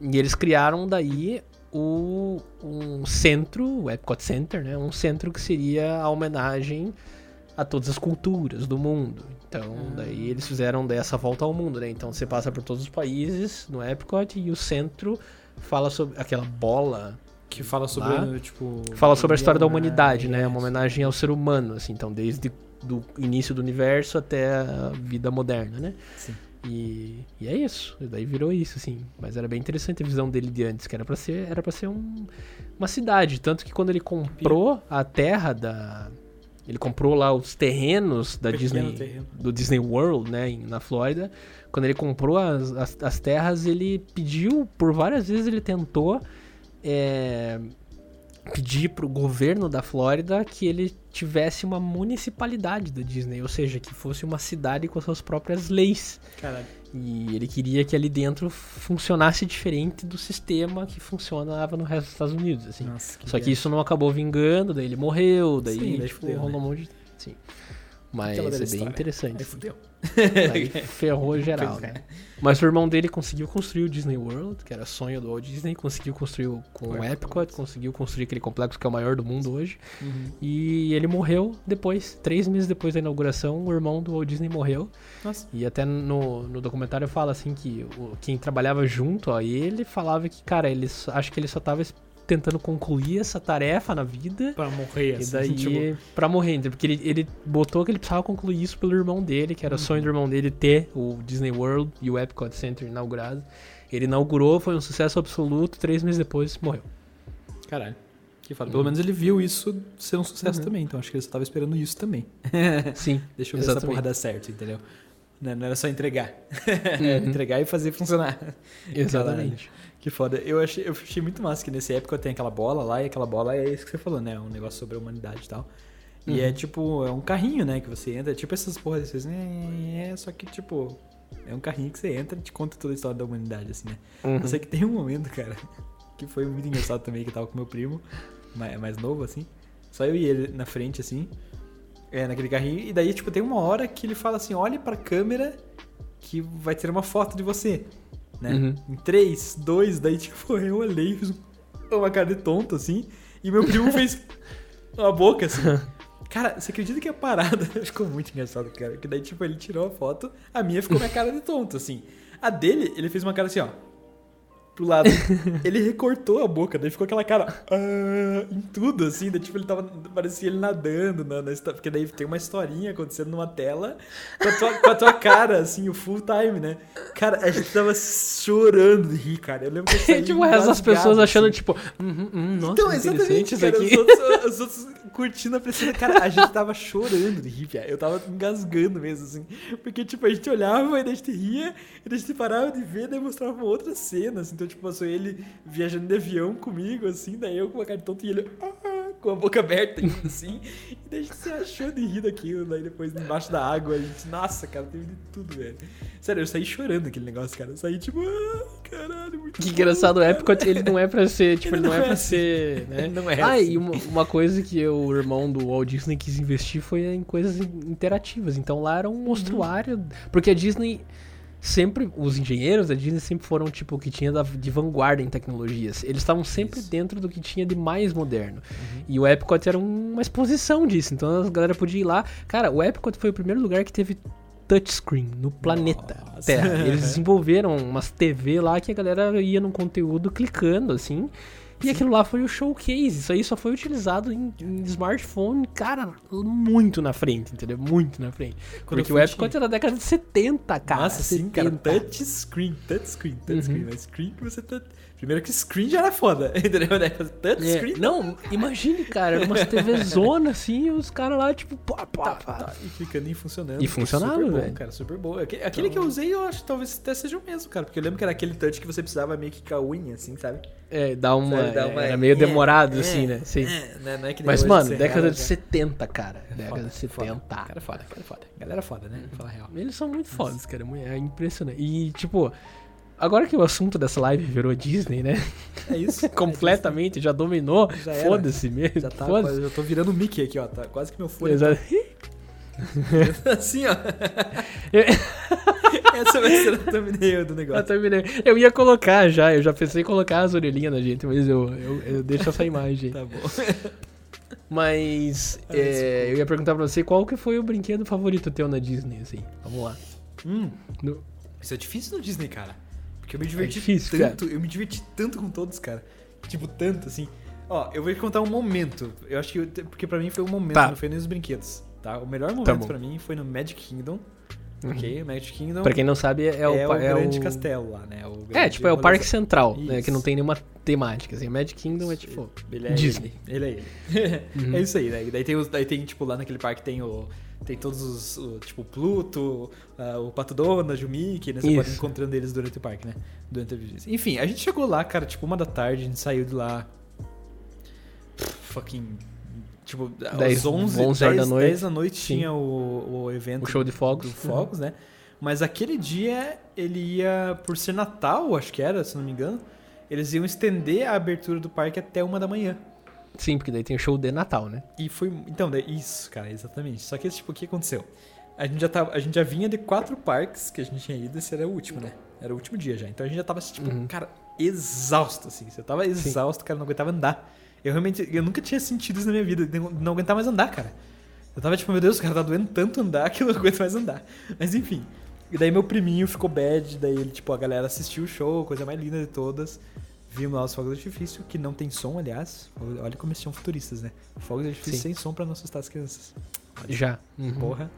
E eles criaram daí o, um centro, o Epcot Center, né? Um centro que seria a homenagem a todas as culturas do mundo. Então, Ah. daí eles fizeram dessa volta ao mundo, né? Então você passa por todos os países no Epcot e o centro fala sobre aquela bola Que fala sobre, Lá. tipo... fala sobre a história da humanidade, né? é, Uma homenagem ao ser humano, assim. Então, desde do início do universo até a vida moderna, né? Sim. E, e é isso. E daí virou isso, assim. Mas era bem interessante a visão dele de antes, que era pra ser, era pra ser um- uma cidade. Tanto que quando ele comprou a terra da. Ele comprou lá os terrenos da Pequeno Disney. terreno. Do Disney World, né? Na Flórida. Quando ele comprou as, as, as terras, ele pediu, por várias vezes ele tentou. é, pedir pro governo da Flórida que ele tivesse uma municipalidade da Disney, ou seja, que fosse uma cidade com as suas próprias leis. Caralho. E ele queria que ali dentro funcionasse diferente do sistema que funcionava no resto dos Estados Unidos, assim. Nossa, Só que isso não acabou vingando, daí ele morreu, daí Sim, daí tipo, rolou né? um monte de... Sim. Mas é bem história. interessante. Aí fudeu. Aí ferrou geral, é. né? Mas o irmão dele conseguiu construir o Disney World, que era sonho do Walt Disney, conseguiu construir o- com O Epcot. Conseguiu construir aquele complexo que é o maior do mundo hoje. Uhum. E ele morreu depois, três meses depois da inauguração, o irmão do Walt Disney morreu. Nossa. E até no, no documentário fala assim que o- quem trabalhava junto a ele falava que, cara, ele acho que ele só tava tentando concluir essa tarefa na vida. Pra morrer, E assim. daí, tipo, pra morrer, porque ele, ele botou que ele precisava concluir isso pelo irmão dele, que era o Uhum. sonho do irmão dele ter o Disney World e o Epcot Center inaugurado. Ele inaugurou, foi um sucesso absoluto, três meses depois morreu. Caralho. Que foda. Pelo menos ele viu isso ser um sucesso Uhum. também, então acho que ele só tava esperando isso também. Sim. Deixa eu ver essa Exatamente. porra dar certo, entendeu? Não, não era só entregar. Uhum. entregar e fazer funcionar. Exatamente. Que foda. Eu achei, eu achei muito massa que nesse época tem aquela bola lá, e aquela bola é isso que você falou, né? Um negócio sobre a humanidade e tal. E Uhum. é tipo, é um carrinho, né? Que você entra, tipo essas porras desses, né? É, só que tipo, é um carrinho que você entra e te conta toda a história da humanidade, assim, né? Uhum. Eu sei que tem um momento, cara, que foi muito engraçado também, que eu tava com meu primo, mais, mais novo, assim. Só eu e ele na frente, assim, é, naquele carrinho. E daí, tipo, tem uma hora que ele fala assim, olhe pra câmera que vai ter uma foto de você, né? Uhum. Em 3, 2, daí, tipo, eu olhei fiz uma cara de tonto, assim, e meu primo fez uma boca, assim. Cara, você acredita que a parada ficou muito engraçado, cara? Que daí, tipo, ele tirou a foto, a minha ficou minha cara de tonto, assim. A dele, ele fez uma cara assim, ó. Pro lado. ele recortou a boca, daí ficou aquela cara ah, em tudo, assim. Daí, tipo, ele tava. Parecia ele nadando na, na Porque daí tem uma historinha acontecendo numa tela com a, tua, com a tua cara, assim, o full time, né? Cara, a gente tava chorando de rir, cara. Eu lembro que eu saí tipo, essas pessoas achando, assim. tipo, uhum, hum, nossa, Então, exatamente, cara. aqui. Os outros, os outros curtindo a pressão. Cara, a gente tava chorando de rir, piá. Eu tava engasgando mesmo, assim. Porque, tipo, a gente olhava e a gente ria, e daí a gente parava de ver, daí mostrava uma outra cena, assim. Então, tipo, passou ele viajando de avião comigo, assim, daí eu com uma cara de tonto e ele ah, com a boca aberta, assim. E daí a gente se achou de rir daquilo, daí depois embaixo da água, a gente, nossa, cara, teve de tudo, velho. Sério, eu saí chorando aquele negócio, cara. Eu saí, tipo, ah, caralho, muito Que bom, engraçado, o cara. Epcot, ele não é pra ser, tipo, Ele ele, não, não é é pra assim. ser, né? Ele não é Ah, assim. e uma, uma coisa que o irmão do Walt Disney quis investir foi em coisas interativas. Então lá era um mostruário, porque a Disney sempre, os engenheiros da Disney sempre foram, tipo, o que tinha da- de vanguarda em tecnologias. Eles estavam sempre Isso. dentro do que tinha de mais moderno. E o Epcot era uma exposição disso, então a galera podia ir lá. Cara, o Epcot foi o primeiro lugar que teve touchscreen no planeta Nossa. Terra. Eles desenvolveram umas TV lá que a galera ia num conteúdo clicando, assim. E aquilo lá foi o showcase. Isso aí só foi utilizado em, em smartphone, cara, muito na frente, entendeu? Muito na frente. Quando Porque o Epcot era da década de 70, cara. Nossa, sim, cara. 70. Touchscreen, touchscreen, touchscreen. Uhum. Mas screen que você tá Primeiro que screen já era foda, entendeu? Fazer touchscreen. É, não, imagine, cara, umas TV zona assim, e os caras lá, tipo, pá, pá, Tá, pá. tá, e ficando e funcionando. E funcionava, Super bom, velho. cara, super bom. Aquele, aquele que eu usei, eu acho que talvez até seja o mesmo, cara. Porque eu lembro que era aquele touch que você precisava meio que com a unha, assim, sabe? É, dá uma. Sabe, dá uma- Era meio é, demorado, é, assim, né? Sim. É, né? Não é Mas, mano, década de já. 70, cara. É Década foda, de 70. Foda. Cara foda, cara foda. Galera foda, né? Fala a real. Eles são muito fodas, cara. É impressionante. E, tipo, agora que o assunto dessa live virou Disney, né? É isso. Completamente, já dominou. Já era. Foda-se mesmo. Já tá, quase- eu tô virando Mickey aqui, ó. Tá quase que meu fone. Exato. tá assim, ó. Eu- Essa vai ser a thumbnail do negócio. terminei. Eu ia colocar já, eu já pensei em colocar as orelhinhas na gente, mas eu, eu, eu deixo essa imagem. Tá bom. Mas é, eu ia perguntar pra você qual que foi o brinquedo favorito teu na Disney, assim. Vamos lá. Hum, No- isso é difícil no Disney, cara. Porque eu me diverti É difícil, tanto, eu me diverti tanto com todos, cara. Tipo, tanto, assim. Ó, eu vou te contar um momento. Eu acho que. eu- porque pra mim foi um momento, Tá. não foi nem os brinquedos, tá? O melhor momento bom. pra mim foi no Magic Kingdom. Ok? Magic Kingdom Pra quem não sabe, é, é, o, é grande o- castelo lá, né? O É, tipo, é o Parque. Central, né? Isso. Que não tem nenhuma temática, assim. Magic Kingdom é tipo. Ele é Disney. Ele, ele é ele. Uhum. É isso aí, né? E daí tem, os, daí tem, tipo, lá naquele parque tem o. Tem todos os. o, tipo, Pluto, ah, o Pato Donald, o Mickey, né? Você Isso. pode ir encontrando eles durante o parque, né? Durante a. Enfim, a gente chegou lá, cara, tipo, uma da tarde, a gente saiu de lá. pff, Fucking. Tipo, às 11, 11 horas da 10, noite. 10 da noite Sim. tinha o, o evento O show de fogos. Fogos, né? Mas aquele dia ele ia, por ser Natal, acho que era, se não me engano, eles iam estender a abertura do parque até uma da manhã. Sim, porque daí tem o show de Natal, né? E foi. Então, daí- isso, cara, exatamente. Só que, tipo, o que aconteceu? A gente, já tava, a gente já vinha de quatro parques que a gente tinha ido, esse era o último, né? Era o último dia já. Então a gente já tava, tipo, Uhum. cara, exausto, assim. Você tava exausto, cara, não aguentava andar. Eu realmente. Eu nunca tinha sentido isso na minha vida, não aguentar mais andar, cara. Eu tava tipo, meu Deus, cara, tá doendo tanto andar que eu não aguento mais andar. Mas enfim. E daí meu priminho ficou bad, daí ele, tipo, a galera assistiu o show, coisa mais linda de todas. Vimos lá os fogos de artifício, que não tem som, aliás. Olha como eles são futuristas, né? Fogos de artifício Sim. sem som pra não assustar as crianças. Já. Uhum. Porra.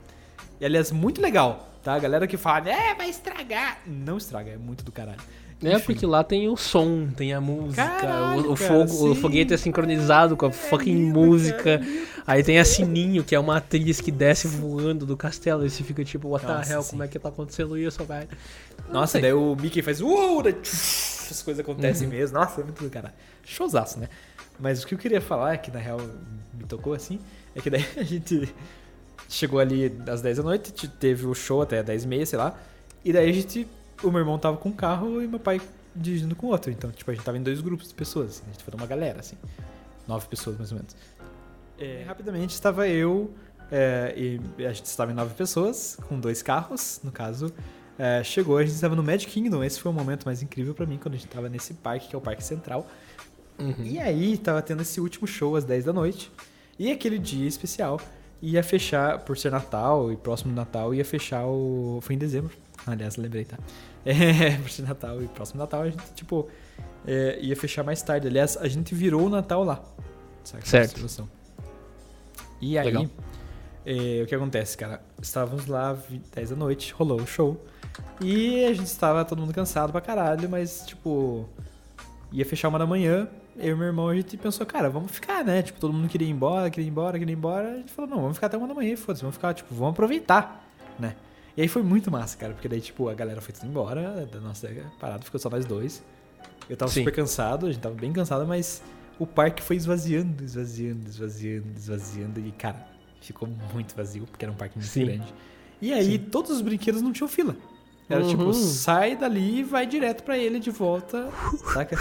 E aliás, muito legal, tá? A galera que fala, é, vai estragar. Não estraga, é muito do caralho. É, Enfim. porque lá tem o som, tem a música, Caralho, o, o cara, fogo, o foguete é sincronizado com a fucking lindo, música. cara, lindo. Aí tem a Sininho, que é uma atriz que desce voando do castelo. E você fica tipo, what the hell, sim. como é que tá acontecendo isso, velho? Nossa, daí o Mickey faz uou, daí tchuf, as coisas acontecem Uhum. mesmo. Nossa, é muito do caralho. Showzaço, né? Mas o que eu queria falar, que na real me tocou assim, é que daí a gente chegou ali às 10 da noite, te- teve o show até 10 e meia, sei lá. E daí a gente, o meu irmão tava com um carro e meu pai dirigindo com outro. Então, tipo, a gente tava em dois grupos de pessoas, assim, a gente foi uma galera, assim. Nove pessoas, mais ou menos. É, rapidamente estava eu, é, e a gente estava em nove pessoas, com dois carros, no caso. É, chegou, a gente estava no Magic Kingdom. Esse foi o momento mais incrível pra mim, quando a gente estava nesse parque, que é o Parque Central. Uhum. E aí, tava tendo esse último show às 10 da noite. E aquele dia especial ia fechar, por ser Natal e próximo do Natal, ia fechar o. Foi em dezembro. Aliás, lembrei, tá? É, ser Natal e próximo Natal, a gente, tipo, é, ia fechar mais tarde. Aliás, a gente virou o Natal lá. Saca? Certo. E aí, Legal. é, o que acontece, cara? Estávamos lá, vi- 10 da noite, rolou o show. E a gente estava todo mundo cansado pra caralho, mas, tipo, ia fechar uma da manhã. Eu e meu irmão, a gente pensou, cara, vamos ficar, né? Tipo, todo mundo queria ir embora, queria ir embora, queria ir embora. A gente falou, não, vamos ficar até uma da manhã, foda-se, vamos ficar, tipo, vamos aproveitar, né? E aí foi muito massa, cara, porque daí, tipo, a galera foi tudo embora, da nossa parada ficou só nós dois. Eu tava Sim. super cansado, a gente tava bem cansado, mas o parque foi esvaziando, esvaziando, esvaziando, esvaziando. E, cara, ficou muito vazio, porque era um parque muito Sim. grande. E aí, Sim. todos os brinquedos não tinham fila. Era Uhum. tipo, sai dali e vai direto pra ele de volta, saca?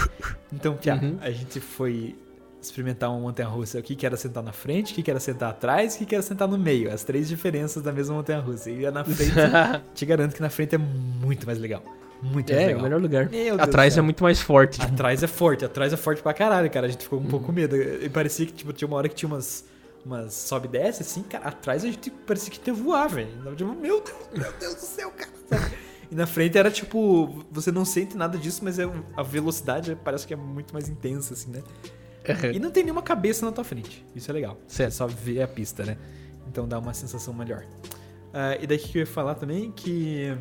Então, Pia, Uhum. a gente foi experimentar uma montanha-russa. O que que era sentar na frente, o que que era sentar atrás, o que que era sentar no meio. As três diferenças da mesma montanha-russa. E na frente, te garanto que na frente é muito mais legal. Muito mais é, legal. o melhor lugar. Atrás é muito mais forte. tipo, Atrás é forte, atrás é forte pra caralho, cara. A gente ficou um Uhum. pouco com medo. E parecia que tipo, tinha uma hora que tinha umas, umas sobe e desce, assim, cara. Atrás a gente parecia que ia voar, velho. Tava Tipo, meu Deus, meu Deus do céu, cara. E na frente era tipo, você não sente nada disso, mas é, a velocidade parece que é muito mais intensa, assim, né? E não tem nenhuma cabeça na tua frente. Isso é legal. Certo. Você só vê a pista, né? Então dá uma sensação melhor. Ah, e daí o que eu ia falar também? Que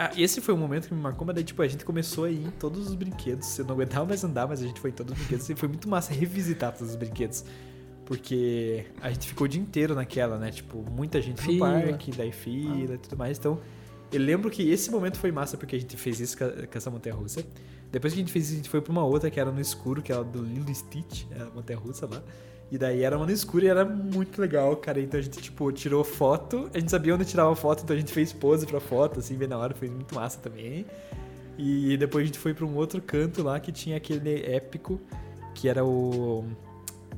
ah, esse foi um momento que me marcou, mas daí, tipo, a gente começou a ir em todos os brinquedos. Eu não aguentava mais andar, mas a gente foi em todos os brinquedos. E foi muito massa revisitar todos os brinquedos. Porque a gente ficou o dia inteiro naquela, né? Tipo, muita gente Fila. no parque, daí fila e tudo mais. Então, eu lembro que esse momento foi massa porque a gente fez isso com essa montanha russa. Depois que a gente fez isso, a gente foi pra uma outra que era no escuro, que era do Lilo Stitch, a montanha russa lá. E daí era uma no escuro e era muito legal, cara. Então a gente, tipo, tirou foto. A gente sabia onde tirava foto, então a gente fez pose pra foto, assim, bem na hora. Foi muito massa também. E depois a gente foi pra um outro canto lá que tinha aquele épico, que era o.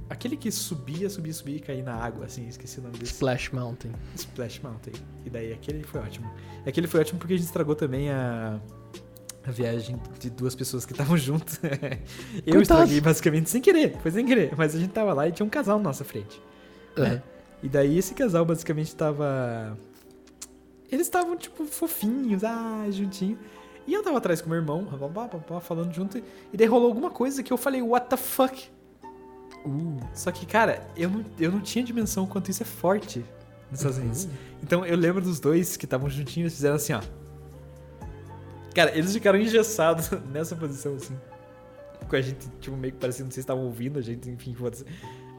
Aquele que subia, subia, subia e caía na água, assim, esqueci o nome desse. Splash Mountain. Splash Mountain. E daí aquele foi ótimo. Aquele foi ótimo porque a gente estragou também a, a viagem de duas pessoas que estavam juntas. Eu Coitado. estraguei basicamente sem querer, foi sem querer. Mas a gente tava lá e tinha um casal na nossa frente. Aham. E daí esse casal basicamente tava. Eles estavam, tipo, fofinhos, ah, juntinho. E eu tava atrás com meu irmão, falando junto. E daí rolou alguma coisa que eu falei, what the fuck? Uh, Só que, cara, eu não, eu não tinha dimensão quanto isso é forte nos Estados Unidos. Uhum. Então eu lembro dos dois que estavam juntinhos, fizeram assim, ó. Cara, eles ficaram engessados nessa posição, assim. Com a gente, tipo, meio que parecendo, sei se estavam ouvindo a gente, enfim, foda-se.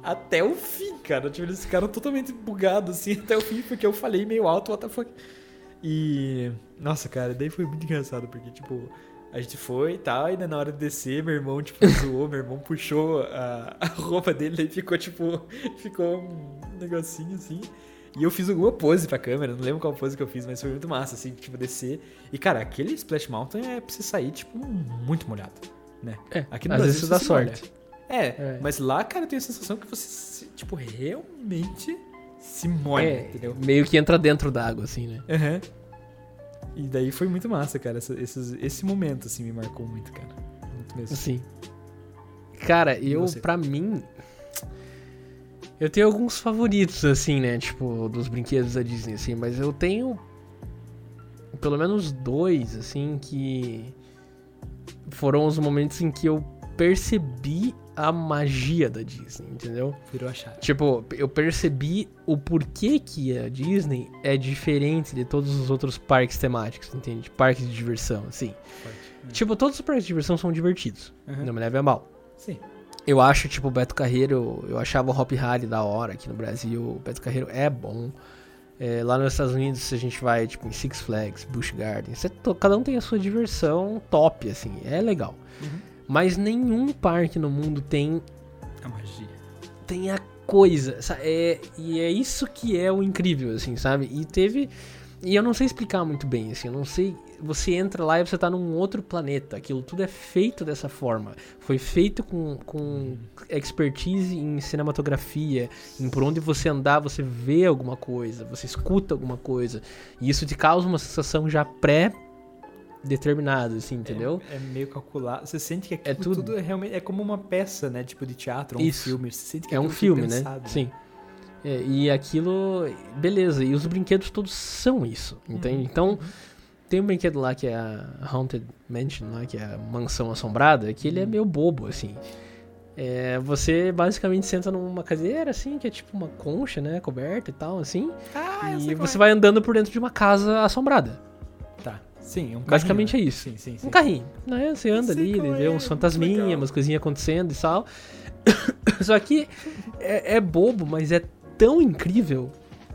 Até o fim, cara. Tipo, eles ficaram totalmente bugados, assim, até o fim, porque eu falei meio alto, what the fuck. E. Nossa, cara, daí foi muito engraçado, porque, tipo, a gente foi e tal, e na hora de descer, meu irmão, tipo, zoou, meu irmão puxou a, a roupa dele, daí ficou, tipo, ficou um negocinho assim. E eu fiz alguma pose pra câmera, não lembro qual pose que eu fiz, mas foi muito massa, assim, tipo, descer. E, cara, aquele Splash Mountain é pra você sair, tipo, muito molhado, né? é, Aqui no às Brasil vezes dá molha. sorte. É, É. mas lá, cara, eu tenho a sensação que você, tipo, realmente se molha, É, entendeu? meio que entra dentro d'água, assim, né? Aham. E daí foi muito massa, cara. essa- esses- esse momento, assim, me marcou muito, cara. Muito mesmo. Sim. Cara, eu, pra mim. Eu tenho alguns favoritos, assim, né? Tipo, dos brinquedos da Disney, assim, mas eu tenho. Pelo menos dois, assim, que. Foram os momentos em que eu percebi a magia da Disney, entendeu? Virou a chave. Tipo, eu percebi o porquê que a Disney é diferente de todos os outros parques temáticos, entende? Parques de diversão, assim. Forte. Tipo, todos os parques de diversão são divertidos. Aham. Não me leve a mal. Sim. Eu acho, tipo, o Beto Carreiro, eu achava o Hop Harry da hora aqui no Brasil. O Beto Carreiro é bom. É, lá nos Estados Unidos, se a gente vai, tipo, em Six Flags, Busch Gardens, cada um tem a sua diversão top, assim, é legal. Uhum. Mas nenhum parque no mundo tem A magia. tem a coisa, sa- é, e é isso que é o incrível, assim, sabe? E teve, e eu não sei explicar muito bem, assim, eu não sei, você entra lá e você tá num outro planeta, aquilo tudo é feito dessa forma, foi feito com, com expertise em cinematografia, em por onde você andar você vê alguma coisa, você escuta alguma coisa, e isso te causa uma sensação já pré determinada, assim, entendeu? É, é meio calculado. Você sente que aquilo É tudo. tudo, é realmente é como uma peça, né? Tipo de teatro, um Isso. filme. Você sente que É um filme, né? pensado, Sim. É, e aquilo. Beleza, e os brinquedos todos são isso, entende? Uhum. Então, tem um brinquedo lá que é a Haunted Mansion, lá, que é a mansão assombrada, que ele é meio bobo, assim. É, você basicamente senta numa cadeira, assim, que é tipo uma concha, né? Coberta e tal, assim. Ah, e você é. vai andando por dentro de uma casa assombrada. Tá. Sim, um Basicamente carrinho, é né? isso. Sim, sim, sim. Um carrinho, né? Você anda sei ali, vê é, uns fantasminhas, umas coisinhas acontecendo e tal. Só que é, é bobo, mas é tão incrível.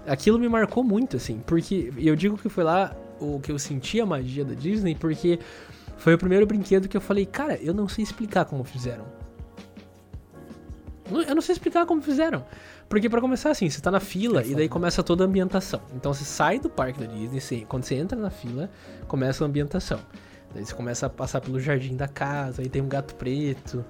Aquilo me marcou muito, assim. Porque eu digo que foi lá o que eu senti a magia da Disney, porque foi o primeiro brinquedo que eu falei, cara, eu não sei explicar como fizeram. Eu não sei explicar como fizeram. Porque pra começar assim, você tá na fila e daí começa toda a ambientação. Então você sai do parque da Disney, você- quando você entra na fila, começa a ambientação. Daí você começa a passar pelo jardim da casa, aí tem um gato preto,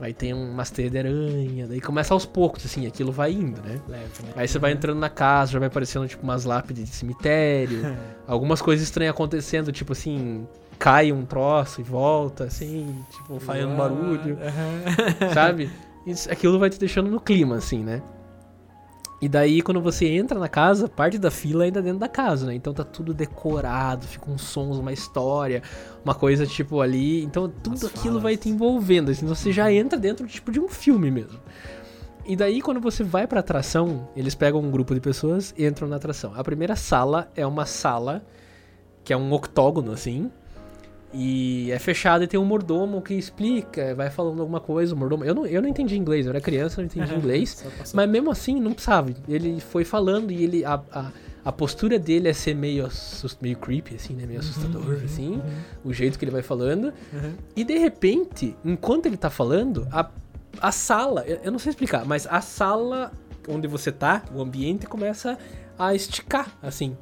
aí tem umas teias de aranha, daí começa aos poucos, assim, aquilo vai indo, né? Leve, né? Aí você vai entrando na casa, já vai aparecendo tipo umas lápides de cemitério, algumas coisas estranhas acontecendo, tipo assim, cai um troço e volta, assim, tipo, fazendo barulho sabe? Isso, aquilo vai te deixando no clima, assim, né? E daí, quando você entra na casa, parte da fila é ainda dentro da casa, né? Então tá tudo decorado, fica uns sons, uma história, uma coisa tipo ali. Então tudo Umas aquilo falas. vai te envolvendo, assim, você já entra dentro tipo de um filme mesmo. E daí, quando você vai pra atração, eles pegam um grupo de pessoas e entram na atração. A primeira sala é uma sala que é um octógono, assim. E é fechado e tem um mordomo que explica, vai falando alguma coisa. O mordomo. Eu não, eu não entendi inglês, eu era criança, eu não entendi inglês. Mas mesmo assim, não precisava. Ele foi falando e ele. A, a, a postura dele é ser meio, assust, meio creepy, assim, né? Meio assustador, assim. O jeito que ele vai falando. Uhum. E de repente, enquanto ele tá falando, a, a sala. Eu, eu não sei explicar, mas a sala onde você tá, o ambiente começa a esticar, assim.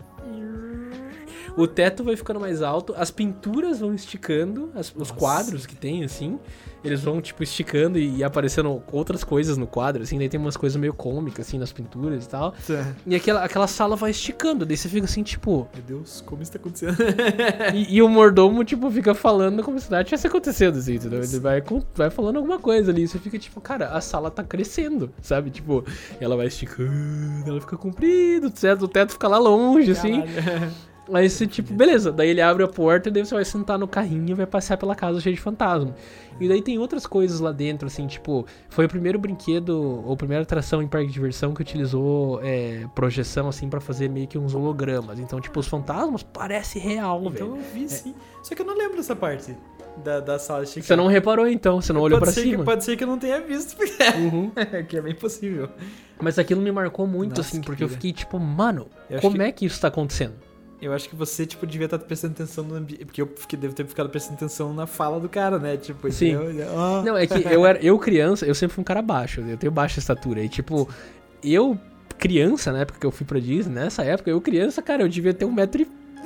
O teto vai ficando mais alto, as pinturas vão esticando, as- os quadros que tem, assim, eles vão, tipo, esticando e, e aparecendo outras coisas no quadro, assim, daí tem umas coisas meio cômicas, assim, nas pinturas e tal. Tá. E aquela, aquela sala vai esticando, daí você fica assim, tipo. Meu Deus, como isso tá acontecendo? E, e o mordomo, tipo, fica falando como se nada tivesse acontecendo, assim, entendeu? Ele vai, vai falando alguma coisa ali. Você fica tipo, cara, a sala tá crescendo, sabe? Tipo, ela vai esticando, ela fica comprida, certo? O teto fica lá longe, assim. Aí você, tipo, beleza. Daí ele abre a porta e daí você vai sentar no carrinho e vai passear pela casa cheia de fantasma. E daí tem outras coisas lá dentro, assim, tipo, foi o primeiro brinquedo, ou primeira atração em parque de diversão que utilizou é, projeção, assim, pra fazer meio que uns hologramas. Então, tipo, os fantasmas parece real, Então velho. eu vi sim. Só que eu não lembro dessa parte da, da sala Você não reparou então, você não olhou pode pra ser cima. Que, pode ser que eu não tenha visto, porque Uhum. que é bem possível. Mas aquilo me marcou muito, Nossa, assim, que porque eu fiquei tipo, mano, Eu como que- é que isso tá acontecendo? Eu acho que você, tipo, devia estar prestando atenção no ambiente. Porque eu fiquei, devo ter ficado prestando atenção na fala do cara, né? Tipo, Sim. entendeu? Ah. Não, é que eu era eu criança, eu sempre fui um cara baixo, eu tenho baixa estatura. E tipo, eu criança, na época que eu fui pra Disney, nessa época, eu criança, cara, eu devia ter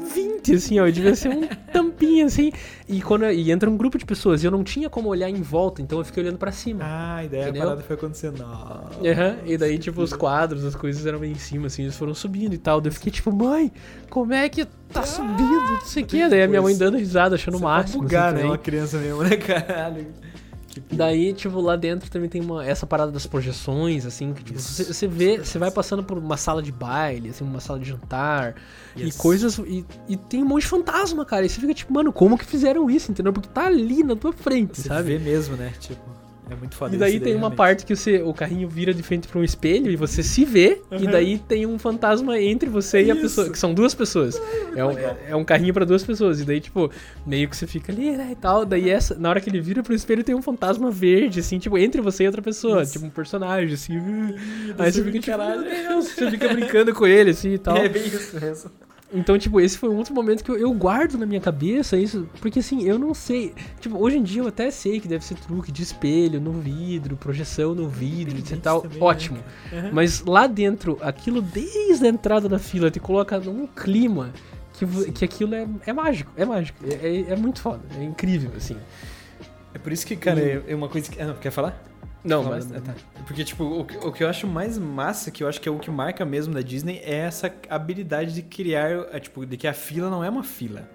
1,20m, assim, ó, eu devia ser um tampinho, assim. E quando e entra um grupo de pessoas, e eu não tinha como olhar em volta, então eu fiquei olhando pra cima. Ah, a ideia Entendeu? a parada foi acontecendo. Ah. Aham, e daí, tipo, os quadros, as coisas eram bem em cima, assim, eles foram subindo e tal. Daí eu fiquei tipo, mãe, como é que tá subindo? Não sei o quê. Daí a minha mãe dando risada, achando o máximo. Pode bugar, assim, né? Uma criança mesmo, né, caralho? Pira. Daí, tipo, lá dentro também tem uma, essa parada das projeções, assim, que tipo, você, você vê, super você vai passando por uma sala de baile, assim, uma sala de jantar, Yes. e coisas, e, e tem um monte de fantasma, cara, e você fica tipo, mano, como que fizeram isso, entendeu? Porque tá ali na tua frente, Você sabe? vê mesmo, né? Tipo, é muito foda E daí isso tem uma realmente. parte que você, o carrinho vira de frente pra um espelho e você se vê, e Uhum. daí tem um fantasma entre você e a Isso. pessoa, que são duas pessoas. É um, é, é um carrinho pra duas pessoas, e daí, tipo, meio que você fica ali, né, e tal. Daí essa, na hora que ele vira pro espelho tem um fantasma verde, assim, tipo, entre você e outra pessoa, Isso. tipo um personagem, assim. Aí você fica tipo, você fica brincando com ele, assim e tal. É bem isso mesmo. Então, tipo, esse foi um outro momento que eu, eu guardo na minha cabeça isso, porque assim, eu não sei. Tipo, hoje em dia eu até sei que deve ser truque de espelho no vidro, projeção no vidro, etc e tal. também, né, Ótimo. Uhum. Mas lá dentro, aquilo desde a entrada da fila te coloca num clima que, que aquilo é, é mágico, é mágico. É, é- é muito foda, é incrível, assim. É por isso que, cara, é é uma coisa que. Ah, não, quer falar? Não, mas. tá. Porque, tipo, o, que- o que eu acho mais massa, que eu acho que é o que marca mesmo da Disney, é essa habilidade de criar, é, tipo, de que a fila não é uma fila,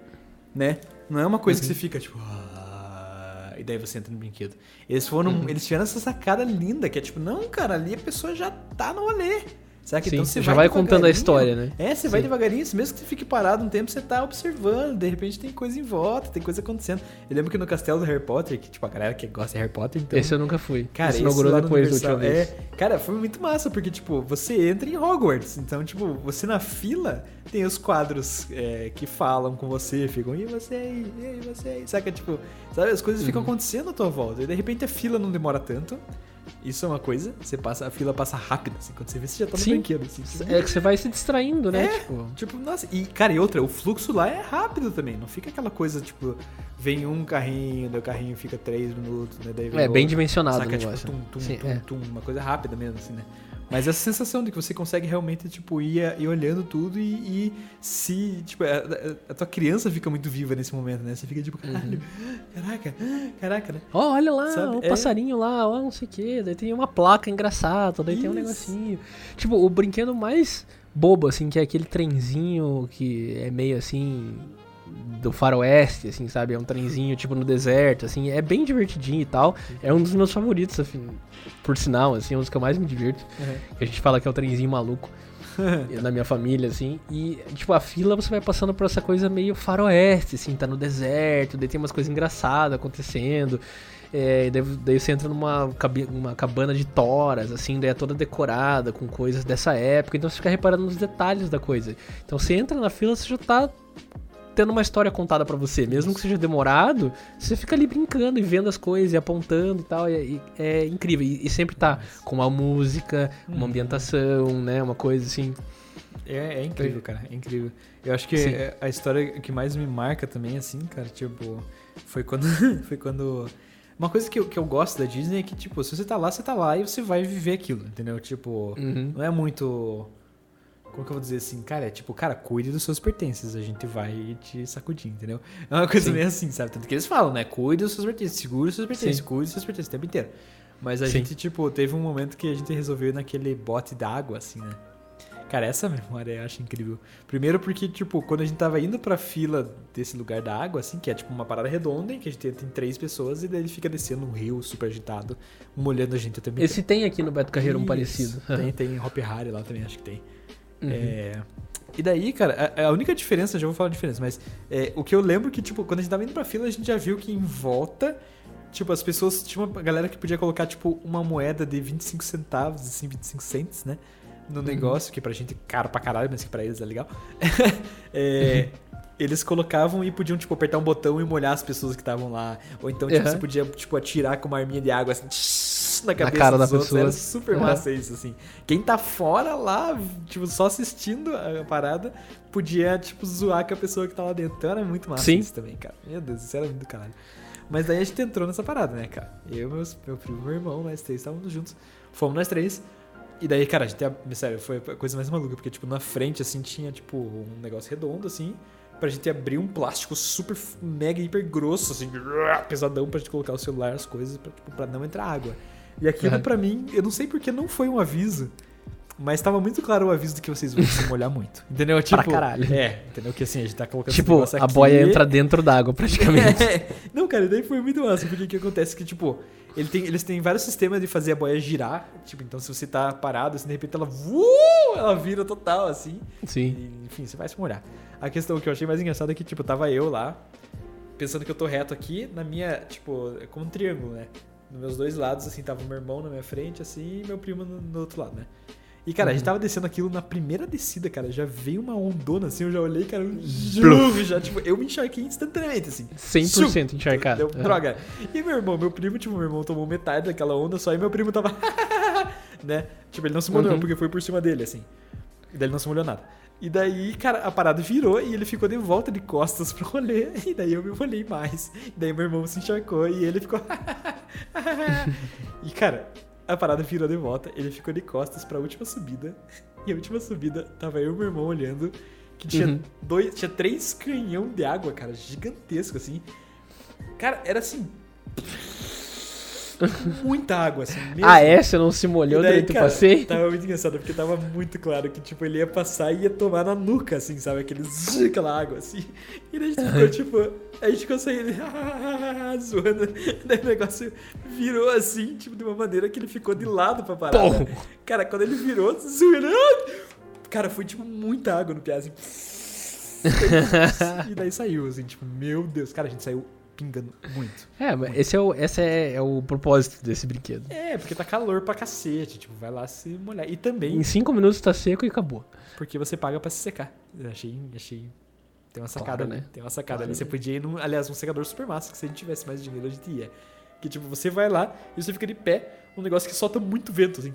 né? Não é uma coisa que Uhum. você fica, tipo... "Ah", E daí você entra no brinquedo. Eles foram, Uhum. eles tiveram essa sacada linda, que é tipo, não, cara, ali a pessoa já tá no rolê. Sabe? Sim, então você já vai contando a história, né? É, você vai Sim. devagarinho, mesmo que você fique parado um tempo, você tá observando, de repente tem coisa em volta, tem coisa acontecendo. Eu lembro que no castelo do Harry Potter, que tipo, a galera que gosta de Harry Potter, então... Esse eu nunca fui. Cara, Esse inaugurou depois da Universal, última vez. É, cara, foi muito massa, porque, tipo, você entra em Hogwarts. Então, tipo, você na fila tem os quadros é, que falam com você, ficam, e você aí, e você aí. Saca, tipo, sabe, as coisas ficam Uhum. acontecendo à tua volta. E de repente a fila não demora tanto. Isso é uma coisa, você passa, a fila passa rápido, assim, quando você vê, você já tá no Sim. brinquedo, assim. É que você vai se distraindo, né? É. Tipo. Tipo, nossa, e cara, e outra, o fluxo lá é rápido também, não fica aquela coisa, tipo, vem um carrinho, daí o carrinho fica três minutos, né? Daí vem É bem outro. dimensionado o Saca, tipo, tum, tum, Sim, tum, é. tum, uma coisa rápida mesmo, assim, né? Mas essa sensação de que você consegue realmente, tipo, ir, ir olhando tudo e, e se, tipo, a, a- a tua criança fica muito viva nesse momento, né? Você fica tipo, caralho, caraca, caraca, né? Ó, olha lá, Sabe? o É. passarinho lá, ó, não sei o que. Daí tem uma placa engraçada, daí tem um Isso. negocinho. Tipo, o brinquedo mais bobo, assim, que é aquele trenzinho que é meio assim. Do faroeste, assim, sabe? É um trenzinho, tipo, no deserto, assim. É bem divertidinho e tal. É um dos meus favoritos, assim, por sinal, assim. É um dos que eu mais me divirto. Que a gente fala que é o trenzinho maluco. na minha família, assim. E, tipo, a fila você vai passando por essa coisa meio faroeste, assim, tá no deserto, daí tem umas coisas engraçadas acontecendo. É, daí, daí você entra numa uma cabana de toras, assim, daí é toda decorada com coisas dessa época, então você fica reparando nos detalhes da coisa. Então você entra na fila, você já tá tendo uma história contada pra você. Mesmo que seja demorado, você fica ali brincando e vendo as coisas e apontando e tal. E, e é incrível. E, e sempre tá com uma música, uma ambientação, né? Uma coisa assim. É, é incrível, cara. É incrível. Eu acho que Sim. a história que mais me marca também, assim, cara, tipo, foi quando. foi quando. Uma coisa que eu, que eu gosto da Disney é que, tipo, se você tá lá, você tá lá e você vai viver aquilo, entendeu? Tipo, Uhum. não é muito. Como que eu vou dizer assim? Cara, é tipo, cara, cuide dos seus pertences, a gente vai te sacudir, entendeu? É uma coisa Sim. meio assim, sabe? Tanto que eles falam, né? Cuide dos seus pertences, segure os seus pertences, Sim. cuide dos seus pertences o tempo inteiro. Mas a Sim. gente, tipo, teve um momento que a gente resolveu ir naquele bote d'água, assim, né? Cara, essa memória eu acho incrível. Primeiro porque, tipo, quando a gente tava indo pra fila desse lugar da água, assim, que é tipo uma parada redonda, em que a gente tem três pessoas, e daí ele fica descendo um rio super agitado, molhando a gente inteiro. Esse tem aqui no Beto Carreiro um Isso. parecido. Tem, tem Hop Harry lá também, acho que tem. Uhum. É, E daí, cara, a, a única diferença, já vou falar a diferença, mas é, o que eu lembro que, tipo, quando a gente tava indo pra fila, a gente já viu que em volta, tipo, as pessoas, tinha uma galera que podia colocar, tipo, uma moeda de 25 centavos, assim, 25 cents, né? No Uhum. negócio, que pra gente é caro pra caralho, mas que pra eles é legal. É, Eles colocavam e podiam, tipo, apertar um botão e molhar as pessoas que estavam lá. Ou então, tipo, Uhum. você podia, tipo, atirar com uma arminha de água, assim, na cabeça cara da outros. pessoa. Era super Uhum. massa isso, assim. Quem tá fora lá, tipo, só assistindo a parada, podia, tipo, zoar com a pessoa que tá lá dentro. Então era muito massa Sim. isso também, cara. Meu Deus, isso era muito do caralho. Mas daí a gente entrou nessa parada, né, cara? Eu, meus, meu primo meu irmão, nós três estávamos juntos. Fomos nós três. E daí, cara, a gente, sério, foi a coisa mais maluca, porque, tipo, na frente, assim, tinha, tipo, um negócio redondo, assim, pra gente abrir um plástico super, mega, hiper grosso, assim, pesadão pra gente colocar o celular, as coisas, pra, tipo, pra não entrar água. E aquilo, pra mim, eu não sei porque não foi um aviso, mas tava muito claro o aviso de que vocês vão se molhar muito. Entendeu? Tipo, caralho. É, entendeu? Que assim, a gente tá colocando Tipo, a aqui. boia entra dentro d'água, praticamente. É. Não, cara, daí foi muito massa, porque o que acontece é que, tipo, ele tem, eles têm vários sistemas de fazer a boia girar. Tipo, então se você tá parado, assim, de repente ela. Uh, ela vira total, assim. Sim. E, enfim, você vai se molhar. A questão que eu achei mais engraçada é que, tipo, tava eu lá, pensando que eu tô reto aqui, na minha, tipo, é como um triângulo, né? Nos meus dois lados, assim, tava o meu irmão na minha frente, assim, e meu primo no, no outro lado, né? E, cara, a gente Uhum. tava descendo aquilo na primeira descida, cara. Já veio uma ondona, assim, eu já olhei, cara, um juro, já, tipo, eu me encharquei instantaneamente, assim. 100% encharcado. Deu, droga. E meu irmão, meu primo, tipo, meu irmão tomou metade daquela onda só e meu primo tava. né? Tipo, ele não se molhou Uhum. porque foi por cima dele, assim. E daí ele não se molhou nada. E daí, cara, a parada virou e ele ficou de volta de costas pro rolê. E daí eu me molhei mais. E daí meu irmão se encharcou e ele ficou. e, cara, a parada virou de volta. Ele ficou de costas pra última subida. E a última subida tava eu e meu irmão olhando. Que tinha Uhum. dois. Tinha três canhão de água, cara, gigantesco, assim. Cara, era assim. Muita água, assim. Mesmo. Ah, é? Você não se molhou daí, durante o cara, passeio? Tava muito engraçado, porque tava muito claro que, tipo, ele ia passar e ia tomar na nuca, assim, sabe? Aquele zzz, aquela água, assim. E daí a gente ficou, tipo, a gente ficou saindo, zoando. Daí o negócio virou assim, tipo, de uma maneira que ele ficou de lado pra parar. Cara, quando ele virou, zoando. Cara, foi, tipo, muita água no pé, assim. e daí saiu, assim, tipo, meu Deus. Cara, a gente saiu pingando muito. É, mas esse é o, esse é, é o propósito desse brinquedo. É, porque tá calor pra cacete, tipo, vai lá se molhar. E também Em 5 minutos tá seco e acabou. porque você paga pra se secar. Eu achei, achei. Tem uma sacada Claro, né? Tem uma sacada Claro. ali. Você podia ir num. Aliás, um secador super massa, que se a gente tivesse mais dinheiro, a gente ia. Que tipo, você vai lá e você fica de pé, um negócio que solta muito vento, assim.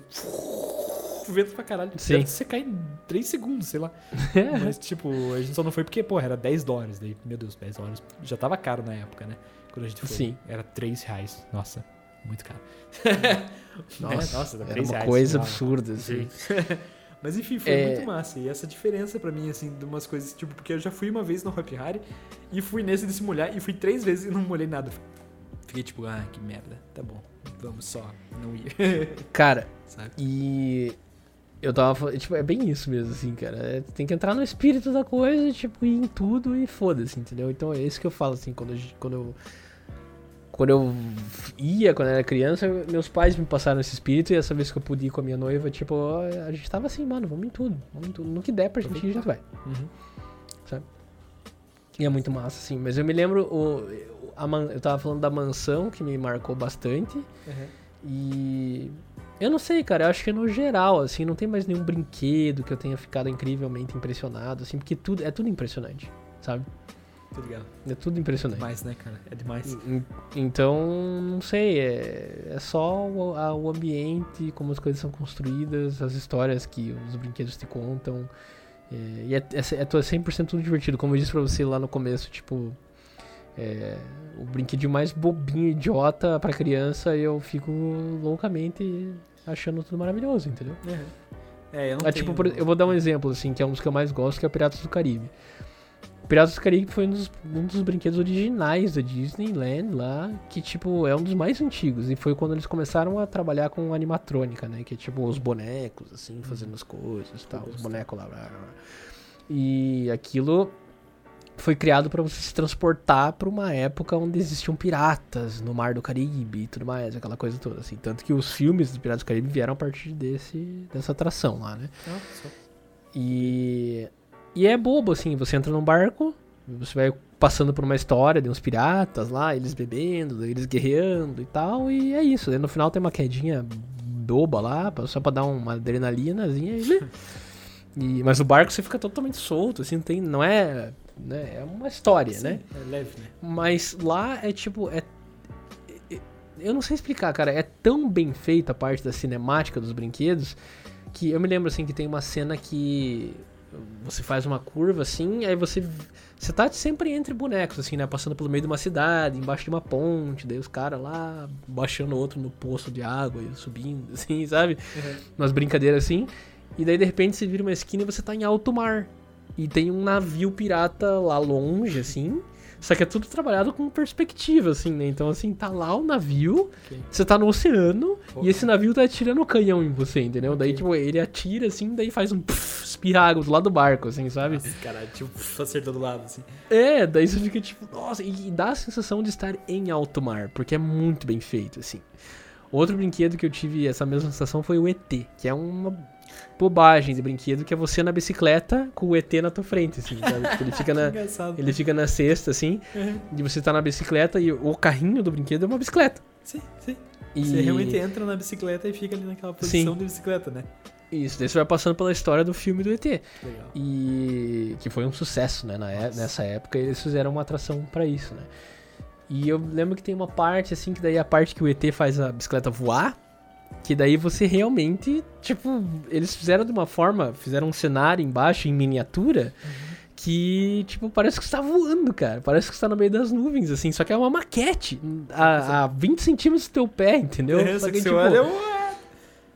Vento pra caralho. Sim. Deve secar em 3 segundos, sei lá. Mas, tipo, a gente só não foi porque, porra, era 10 dólares. Daí, meu Deus, 10 dólares já tava caro na época, né? Quando a gente foi. Sim. Era 3 reais. Nossa, muito caro. Nossa, Né? Nossa, era 3 uma reais, coisa absurda, assim. Sim. Mas enfim, foi É. muito massa. E essa diferença pra mim, assim, de umas coisas, tipo, porque eu já fui uma vez no Hop Harry e fui nesse de se molhar e fui três vezes e não molhei nada. Fiquei tipo, ah, que merda. Tá bom, vamos só não ir. Cara, Sabe? e eu tava tipo, é bem isso mesmo, assim, cara. É, tem que entrar no espírito da coisa, tipo, ir em tudo e foda-se, entendeu? Então é isso que eu falo, assim, quando, gente- quando eu. Quando eu ia, quando eu era criança, meus pais me passaram esse espírito e essa vez que eu pude ir com a minha noiva, tipo, a gente tava assim, mano, vamos em tudo, vamos em tudo. No que der pra gente, ir, a gente vai. Uhum. E é muito massa, assim. Mas eu me lembro, o, a man- eu tava falando da mansão, que me marcou bastante. Uhum. E eu não sei, cara, eu acho que no geral, assim, não tem mais nenhum brinquedo que eu tenha ficado incrivelmente impressionado, assim, porque tudo é tudo impressionante, sabe? Tô ligado. É tudo impressionante. Demais, né, cara? É demais. En- Então, não sei, é, é só o, a- o ambiente, como as coisas são construídas, as histórias que os brinquedos te contam. É, e é, é, é to- 100% tudo divertido. Como eu disse pra você lá no começo, tipo, é, o brinquedo mais bobinho, idiota pra criança, eu fico loucamente achando tudo maravilhoso, entendeu? É, é eu não É, tipo, por- eu vou dar um exemplo, assim, que é um dos que eu mais gosto, que é o Piratas do Caribe. Piratas do Caribe foi um dos, um dos brinquedos originais da Disneyland lá, que, tipo, é um dos mais antigos. E foi quando eles começaram a trabalhar com animatrônica, né? Que é, tipo, os bonecos, assim, fazendo as coisas e tal. Os bonecos lá, blá, blá, blá. E aquilo foi criado para você se transportar pra uma época onde existiam piratas no Mar do Caribe e tudo mais, aquela coisa toda, assim. Tanto que os filmes dos Piratas do Caribe vieram a partir desse, dessa atração lá, né? E, e é bobo, assim, você entra num barco, você vai passando por uma história de uns piratas lá, eles bebendo, eles guerreando e tal, e é isso. No final tem uma quedinha boba lá, só pra dar uma adrenalinazinha. E, e- mas o barco você fica totalmente solto, assim, não tem, não é, né, é uma história, Sim, né? É leve, né? Mas lá é tipo. É, é- eu não sei explicar, cara. É tão bem feita a parte da cinemática dos brinquedos que eu me lembro assim que tem uma cena que você faz uma curva assim, aí você. Você tá sempre entre bonecos, assim, né? Passando pelo meio de uma cidade, embaixo de uma ponte, daí os caras lá baixando outro no poço de água e subindo, assim, sabe? umas brincadeiras assim. E daí de repente você vira uma esquina e você tá em alto mar. E tem um navio pirata lá longe, assim. Só que é tudo trabalhado com perspectiva, assim, né? Então, assim, tá lá o navio, Ok. você tá no oceano, e esse navio tá atirando o canhão em você, entendeu? Daí, Ok. tipo, ele atira, assim, daí faz um pff, espirra água do lado do barco, assim, sabe? Nossa, caralho, tipo, acertou do lado, assim. É, daí você fica tipo, nossa, e, e dá a sensação de estar em alto mar, porque é muito bem feito, assim. Outro brinquedo que eu tive essa mesma sensação foi o ET, que é uma bobagem de brinquedo, que é você na bicicleta com o ET na tua frente, assim? Tipo, ele fica na. Ele fica na cesta, assim, Uhum. e você tá na bicicleta e o carrinho do brinquedo é uma bicicleta. Sim, sim. E... Você realmente entra na bicicleta e fica ali naquela posição Sim. de bicicleta, né? Isso, daí você vai passando pela história do filme do ET. Legal. E que foi um sucesso, né? Na é- nessa época eles fizeram uma atração pra isso, né? E eu lembro que tem uma parte assim que daí é a parte que o ET faz a bicicleta voar, que daí você realmente, tipo, eles fizeram de uma forma, fizeram um cenário embaixo em miniatura que, tipo, parece que você tá voando, cara. Parece que você tá no meio das nuvens, assim, só que é uma maquete a, a 20 centímetros do teu pé, entendeu? É, Só que tipo, olha.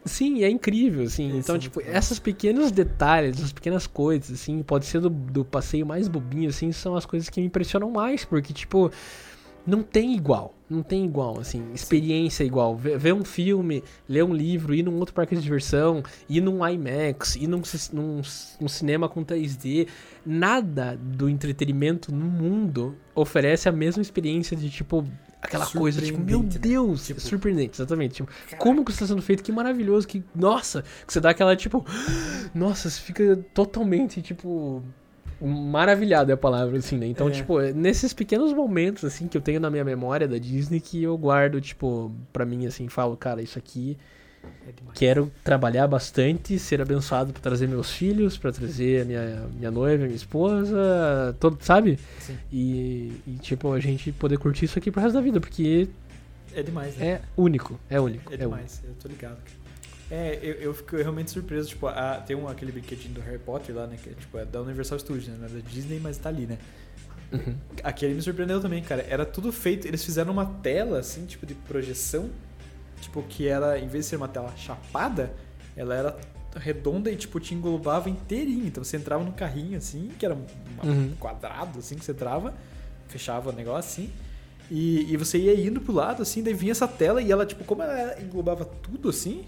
Sim, é incrível, assim. Então, é tipo, muito bom. essas pequenos detalhes, essas pequenas coisas, assim, pode ser do, do passeio mais bobinho, assim, são as coisas que me impressionam mais, porque, tipo, não tem igual. Não tem igual, assim, experiência igual. Ver, ver um filme, ler um livro, ir num outro parque de diversão, ir num IMAX, ir num, num, num cinema com 3D. Nada do entretenimento no mundo oferece a mesma experiência de, tipo, aquela coisa, tipo, meu né? Deus, Tipo- surpreendente, exatamente. Tipo, como que isso está sendo feito, que maravilhoso, que, nossa, que você dá aquela, tipo, nossa, você fica totalmente, tipo, maravilhado é a palavra, assim, né? Então, É. tipo, é nesses pequenos momentos, assim, que eu tenho na minha memória da Disney, que eu guardo, tipo, pra mim, assim, falo, cara, isso aqui, É quero trabalhar bastante, ser abençoado pra trazer meus filhos, pra trazer a minha, minha noiva, minha esposa, todo, sabe? Sim. E, e, tipo, a gente poder curtir isso aqui pro resto da vida, porque É demais, né? é único, é único. É é único. demais, eu tô ligado. É, eu, eu fico realmente surpreso, tipo, a- tem um, aquele brinquedinho do Harry Potter lá, né, que é, tipo, é da Universal Studios, né, não é da Disney, mas tá ali, né. Uhum. Aquele me surpreendeu também, cara, era tudo feito, eles fizeram uma tela, assim, tipo, de projeção, tipo, que era, em vez de ser uma tela chapada, ela era redonda e, tipo, te englobava inteirinho, então você entrava no carrinho, assim, que era um Uhum. quadrado, assim, que você entrava, fechava o negócio, assim, e, e você ia indo pro lado, assim, daí vinha essa tela e ela, tipo, como ela englobava tudo, assim,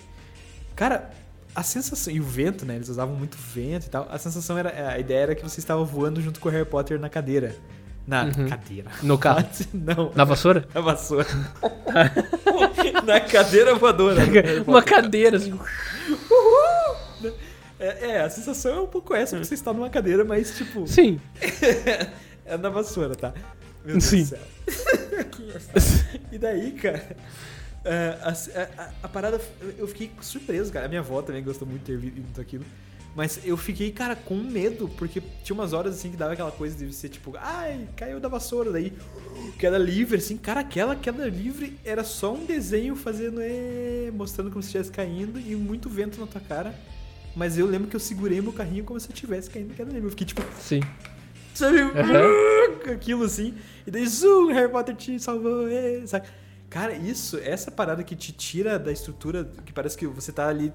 cara, a sensação... E o vento, né? Eles usavam muito vento e tal. A sensação era... A ideia era que você estava voando junto com o Harry Potter na cadeira. Na Uhum. cadeira. No carro. Não, Na vassoura? na vassoura. na cadeira voadora. do Harry Uma cadeira, assim. É, é, a sensação é um pouco essa, porque você está numa cadeira, mas, tipo... Sim. É na vassoura, tá? Meu Deus Sim. do céu. E daí, cara, a, a- a- a parada, eu- fiquei surpreso, cara. A minha avó também gostou muito de ter visto aquilo. Mas eu fiquei, cara, com medo, porque tinha umas horas assim que dava aquela coisa de ser tipo, ai, caiu da vassoura, daí queda livre, assim, cara, aquela queda livre era só um desenho fazendo, é, mostrando como se estivesse caindo e muito vento na tua cara. Mas eu lembro que eu segurei meu carrinho como se eu estivesse caindo queda livre. Eu fiquei tipo, Sim. sabe, Uhum. aquilo assim. E daí, zoom, Harry Potter te salvou, é, sabe? Cara, isso, essa parada que te tira da estrutura, que parece que você tá ali.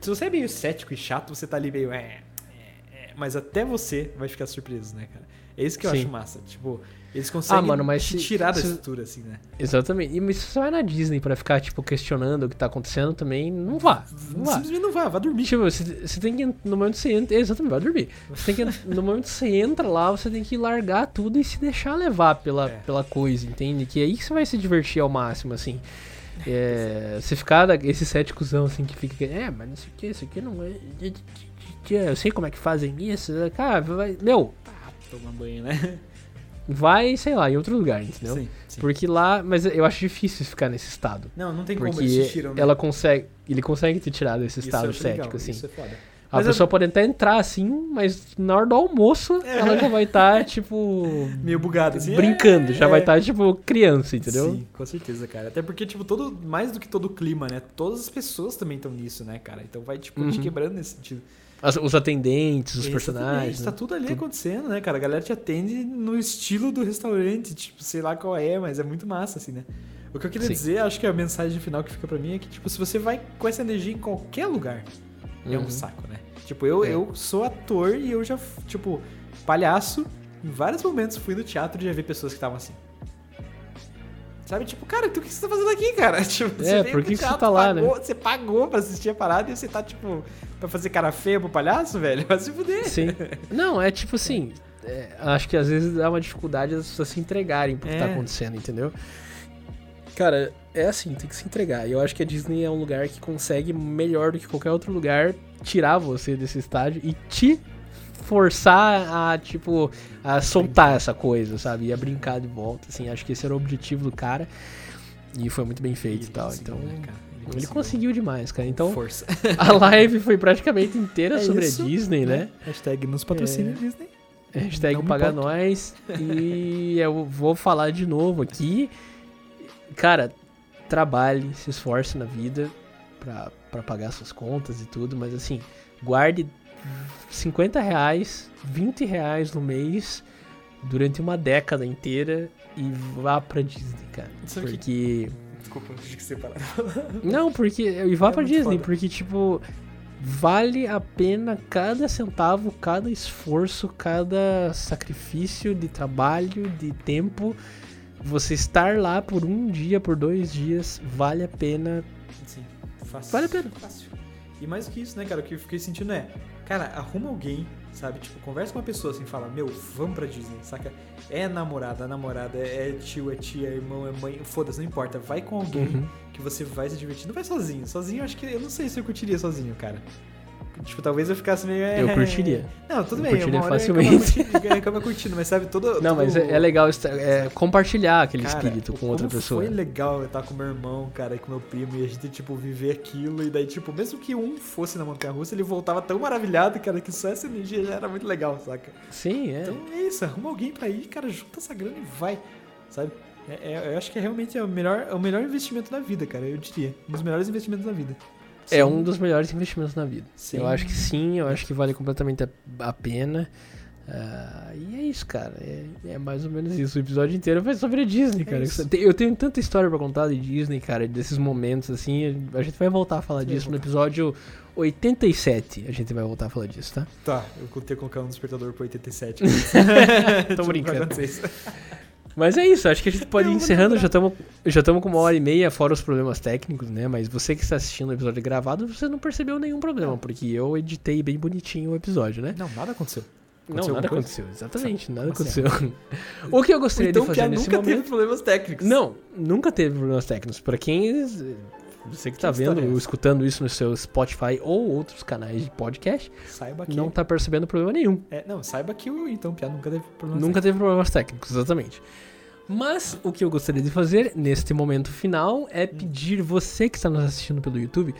Se você é meio cético e chato, você tá ali meio. É, é, é, mas até você vai ficar surpreso, né, cara? É isso que eu Sim. acho massa. Tipo, eles conseguem mano, mas te se- tirar da se- estrutura, assim, né? Exatamente. E mas se você vai na Disney pra ficar, tipo, questionando o que tá acontecendo também, não vá. Não vá. Simplesmente não vá, vá dormir. Tipo, você, você tem que. No momento que você entra. Exatamente, vai dormir. Você tem que. No momento que você entra lá, você tem que largar tudo e se deixar levar pela, É. pela coisa, entende? Que é aí que você vai se divertir ao máximo, assim. É, você ficar da- esse céticozão assim que fica. É, mas não sei o que, isso aqui não é. Eu sei como é que fazem isso. Cara, vai. Meu, Tomar banho, né? Vai, sei lá, em outro lugar, entendeu? Sim, sim. Porque lá. Mas eu acho difícil ficar nesse estado. Não, não tem como eles Porque te tiram, né? ela consegue. Ele consegue te tirar desse Isso estado acho legal, cético, assim. Isso é foda. A Mas pessoa eu- pode até entrar assim, mas na hora do almoço ela já vai estar, tipo. Meio bugado, assim. brincando, já é, vai é. estar, tipo, criança, entendeu? Sim, com certeza, cara. Até porque, tipo, todo, mais do que todo o clima, né? Todas as pessoas também estão nisso, né, cara? Então vai, tipo, te Uhum. quebrando nesse sentido. As- os atendentes, os Exatamente, personagens. Tá né? tudo ali Tudo. acontecendo, né, cara? A galera te atende no estilo do restaurante, tipo, sei lá qual é, mas é muito massa, assim, né? O que eu queria Sim. dizer, acho que a mensagem final que fica pra mim é que, tipo, se você vai com essa energia em qualquer lugar, é um Uhum. saco, né? Tipo, eu, É. eu sou ator e eu já, tipo, palhaço, em vários momentos fui no teatro e já vi pessoas que estavam assim. Sabe, tipo, cara, tu, o que você tá fazendo aqui, cara? Tipo, É, por que que você teatro, tá lá, né? pagou, Você pagou pra assistir a parada e você tá, tipo, pra fazer cara feia pro palhaço, velho? Vai se fuder. Sim. Não, é tipo assim. é, acho que às vezes dá uma dificuldade das pessoas se entregarem pro que tá É. acontecendo, entendeu? Cara, é assim, tem que se entregar. E eu acho que a Disney é um lugar que consegue, melhor do que qualquer outro lugar, tirar você desse estágio e te forçar a, tipo, a soltar essa coisa, sabe? E a brincar de volta, assim. Acho que esse era o objetivo do cara. E foi muito bem feito e tal. conseguiu, Então, né, ele conseguiu demais, cara. Então, Força. a live foi praticamente inteira É sobre isso, a Disney, né? Hashtag nos patrocina É. Disney. Hashtag Não paga nós. E eu vou falar de novo aqui. Cara, trabalhe, se esforce na vida pra pagar suas contas e tudo, mas assim, guarde 50 reais, 20 reais no mês durante uma década inteira e vá pra Disney, cara. Isso aqui. Porque. Desculpa, acho que você parar. Não, porque. E vá É pra Disney, foda. porque, tipo. Vale a pena cada centavo, cada esforço, cada sacrifício de trabalho, de tempo. Você estar lá por um dia, por dois dias, vale a pena. Sim, fácil. Vale a pena. Fácil. E mais do que isso, né, cara? O que eu fiquei sentindo é, cara, arruma alguém, sabe? Tipo, conversa com uma pessoa assim, fala, meu, vamos pra Disney, saca? É namorada, namorada, é tio, é tia, é irmão, é mãe, foda-se, não importa. Vai com alguém Uhum. que você vai se divertir. Não vai sozinho. Sozinho, eu acho que. Eu não sei se eu curtiria sozinho, cara. Tipo, talvez eu ficasse meio. Eu curtiria. Não, tudo Eu bem, curtiria hora facilmente. Eu acaba curtindo, eu acaba curtindo, mas sabe, todo. Não, mas todo- é, é legal é, compartilhar aquele Cara, espírito com outra pessoa. Foi legal eu estar com meu irmão, cara, e com meu primo, e a gente, tipo, viver aquilo. E daí, tipo, mesmo que um fosse na montanha russa, ele voltava tão maravilhado, cara, que só essa energia já era muito legal, saca? Sim, é. Então é isso, arruma alguém pra ir, cara, junta essa grana e vai, sabe? É- é- eu acho que é realmente o melhor, é o melhor investimento da vida, cara, eu diria. Um dos melhores investimentos da vida. É um dos melhores investimentos na vida. Sim. Eu acho que sim, eu acho que vale completamente a, pena. Ah, e é isso, cara. É, é mais ou menos isso. O episódio inteiro foi sobre a Disney, cara. É isso. Tem- Eu tenho tanta história pra contar de Disney, cara, desses momentos assim. A gente vai voltar a falar disso no episódio 87. A gente vai voltar a falar disso, tá? Tá, eu vou ter que colocar um despertador pro 87. Tô brincando. Mas é isso, acho que a gente pode ir encerrando. Já estamos já com uma hora e meia, fora os problemas técnicos, né? Mas você que está assistindo o episódio gravado, você não percebeu nenhum problema, porque eu editei bem bonitinho o episódio, né? Não, nada aconteceu. Não, nada coisa? aconteceu, exatamente, nada Como assim? aconteceu. o que eu gostaria então, de fazer Pia nesse nunca momento... teve problemas técnicos. Não, nunca teve problemas técnicos. Pra quem... Você que tá Que vendo história é ou essa? escutando isso no seu Spotify ou outros canais de podcast, Saiba que. não tá percebendo problema nenhum. É, não, saiba que o então Pia nunca teve problemas Nunca teve problemas técnicos, exatamente. Mas o que eu gostaria de fazer neste momento final é pedir você que está nos assistindo pelo YouTube,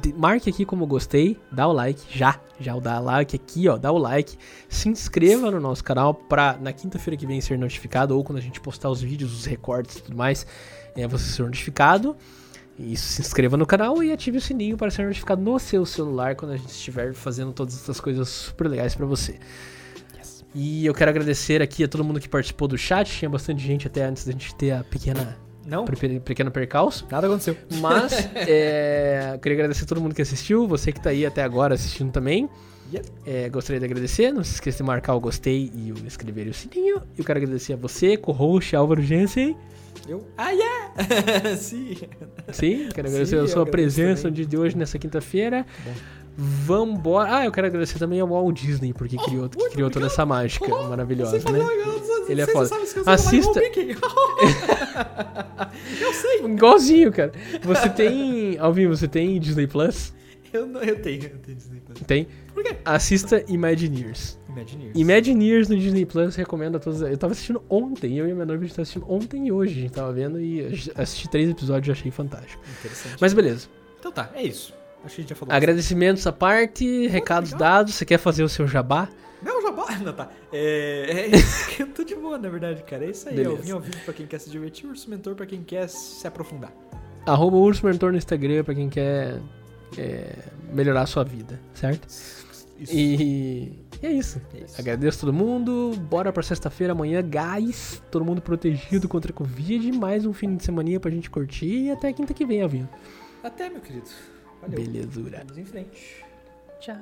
de- marque aqui como gostei, dá o like já, já o dá like aqui, ó, dá o like, se inscreva no nosso canal para na quinta-feira que vem ser notificado ou quando a gente postar os vídeos, os recortes e tudo mais, é, você ser notificado. Isso, se inscreva no canal e ative o sininho para ser notificado no seu celular quando a gente estiver fazendo todas essas coisas super legais para você. E eu quero agradecer aqui a todo mundo que participou do chat. Tinha bastante gente até antes da gente ter a pequena, Não, pequeno percalço. nada aconteceu. Mas é, eu queria agradecer a todo mundo que assistiu, você que tá aí até agora assistindo também. É, gostaria de agradecer, não se esqueça de marcar o gostei e o inscrever e o sininho. Eu quero agradecer a você, co-host Álvaro Jensen. Eu. Ah, yeah! Sim. Sim, quero Sim, agradecer a eu sua presença também. de hoje, nessa quinta-feira. Vambora. Ah, eu quero agradecer também ao Walt Disney, porque criou, que criou toda essa mágica maravilhosa, né? Ele é foda. Assista- Eu sei. Igualzinho, cara. Você tem. Alvin, você tem Disney Plus? Eu, não, eu tenho, eu tenho Disney Plus. Tem? Por quê? Assista Imagineers. Imagineers. Imagineers no Disney Plus recomendo a todos. Eu tava assistindo ontem, eu e a minha noiva a gente tava assistindo ontem e hoje. A gente tava vendo e assisti três episódios e achei fantástico. Interessante. Mas beleza. Então tá, é isso. Acho que a gente já falou. Agradecimentos à parte, recados obrigado. dados. Você quer fazer o seu jabá? Não, jabá. Não, tá. É, é isso que eu tô de boa, na verdade, cara. É isso aí. Beleza. Eu vim ao vivo pra quem quer se divertir, urso mentor pra quem quer se aprofundar. Arroba Urso Mentor no Instagram pra quem quer é, melhorar a sua vida, certo? Isso. E, e é isso. É isso. Agradeço todo mundo. Bora pra sexta-feira amanhã, guys. Todo mundo protegido contra a Covid. Mais um fim de semaninha pra gente curtir. E até quinta que vem, Alvinho. Até, meu querido. Valeu. Belezura. Vamos em frente. Tchau.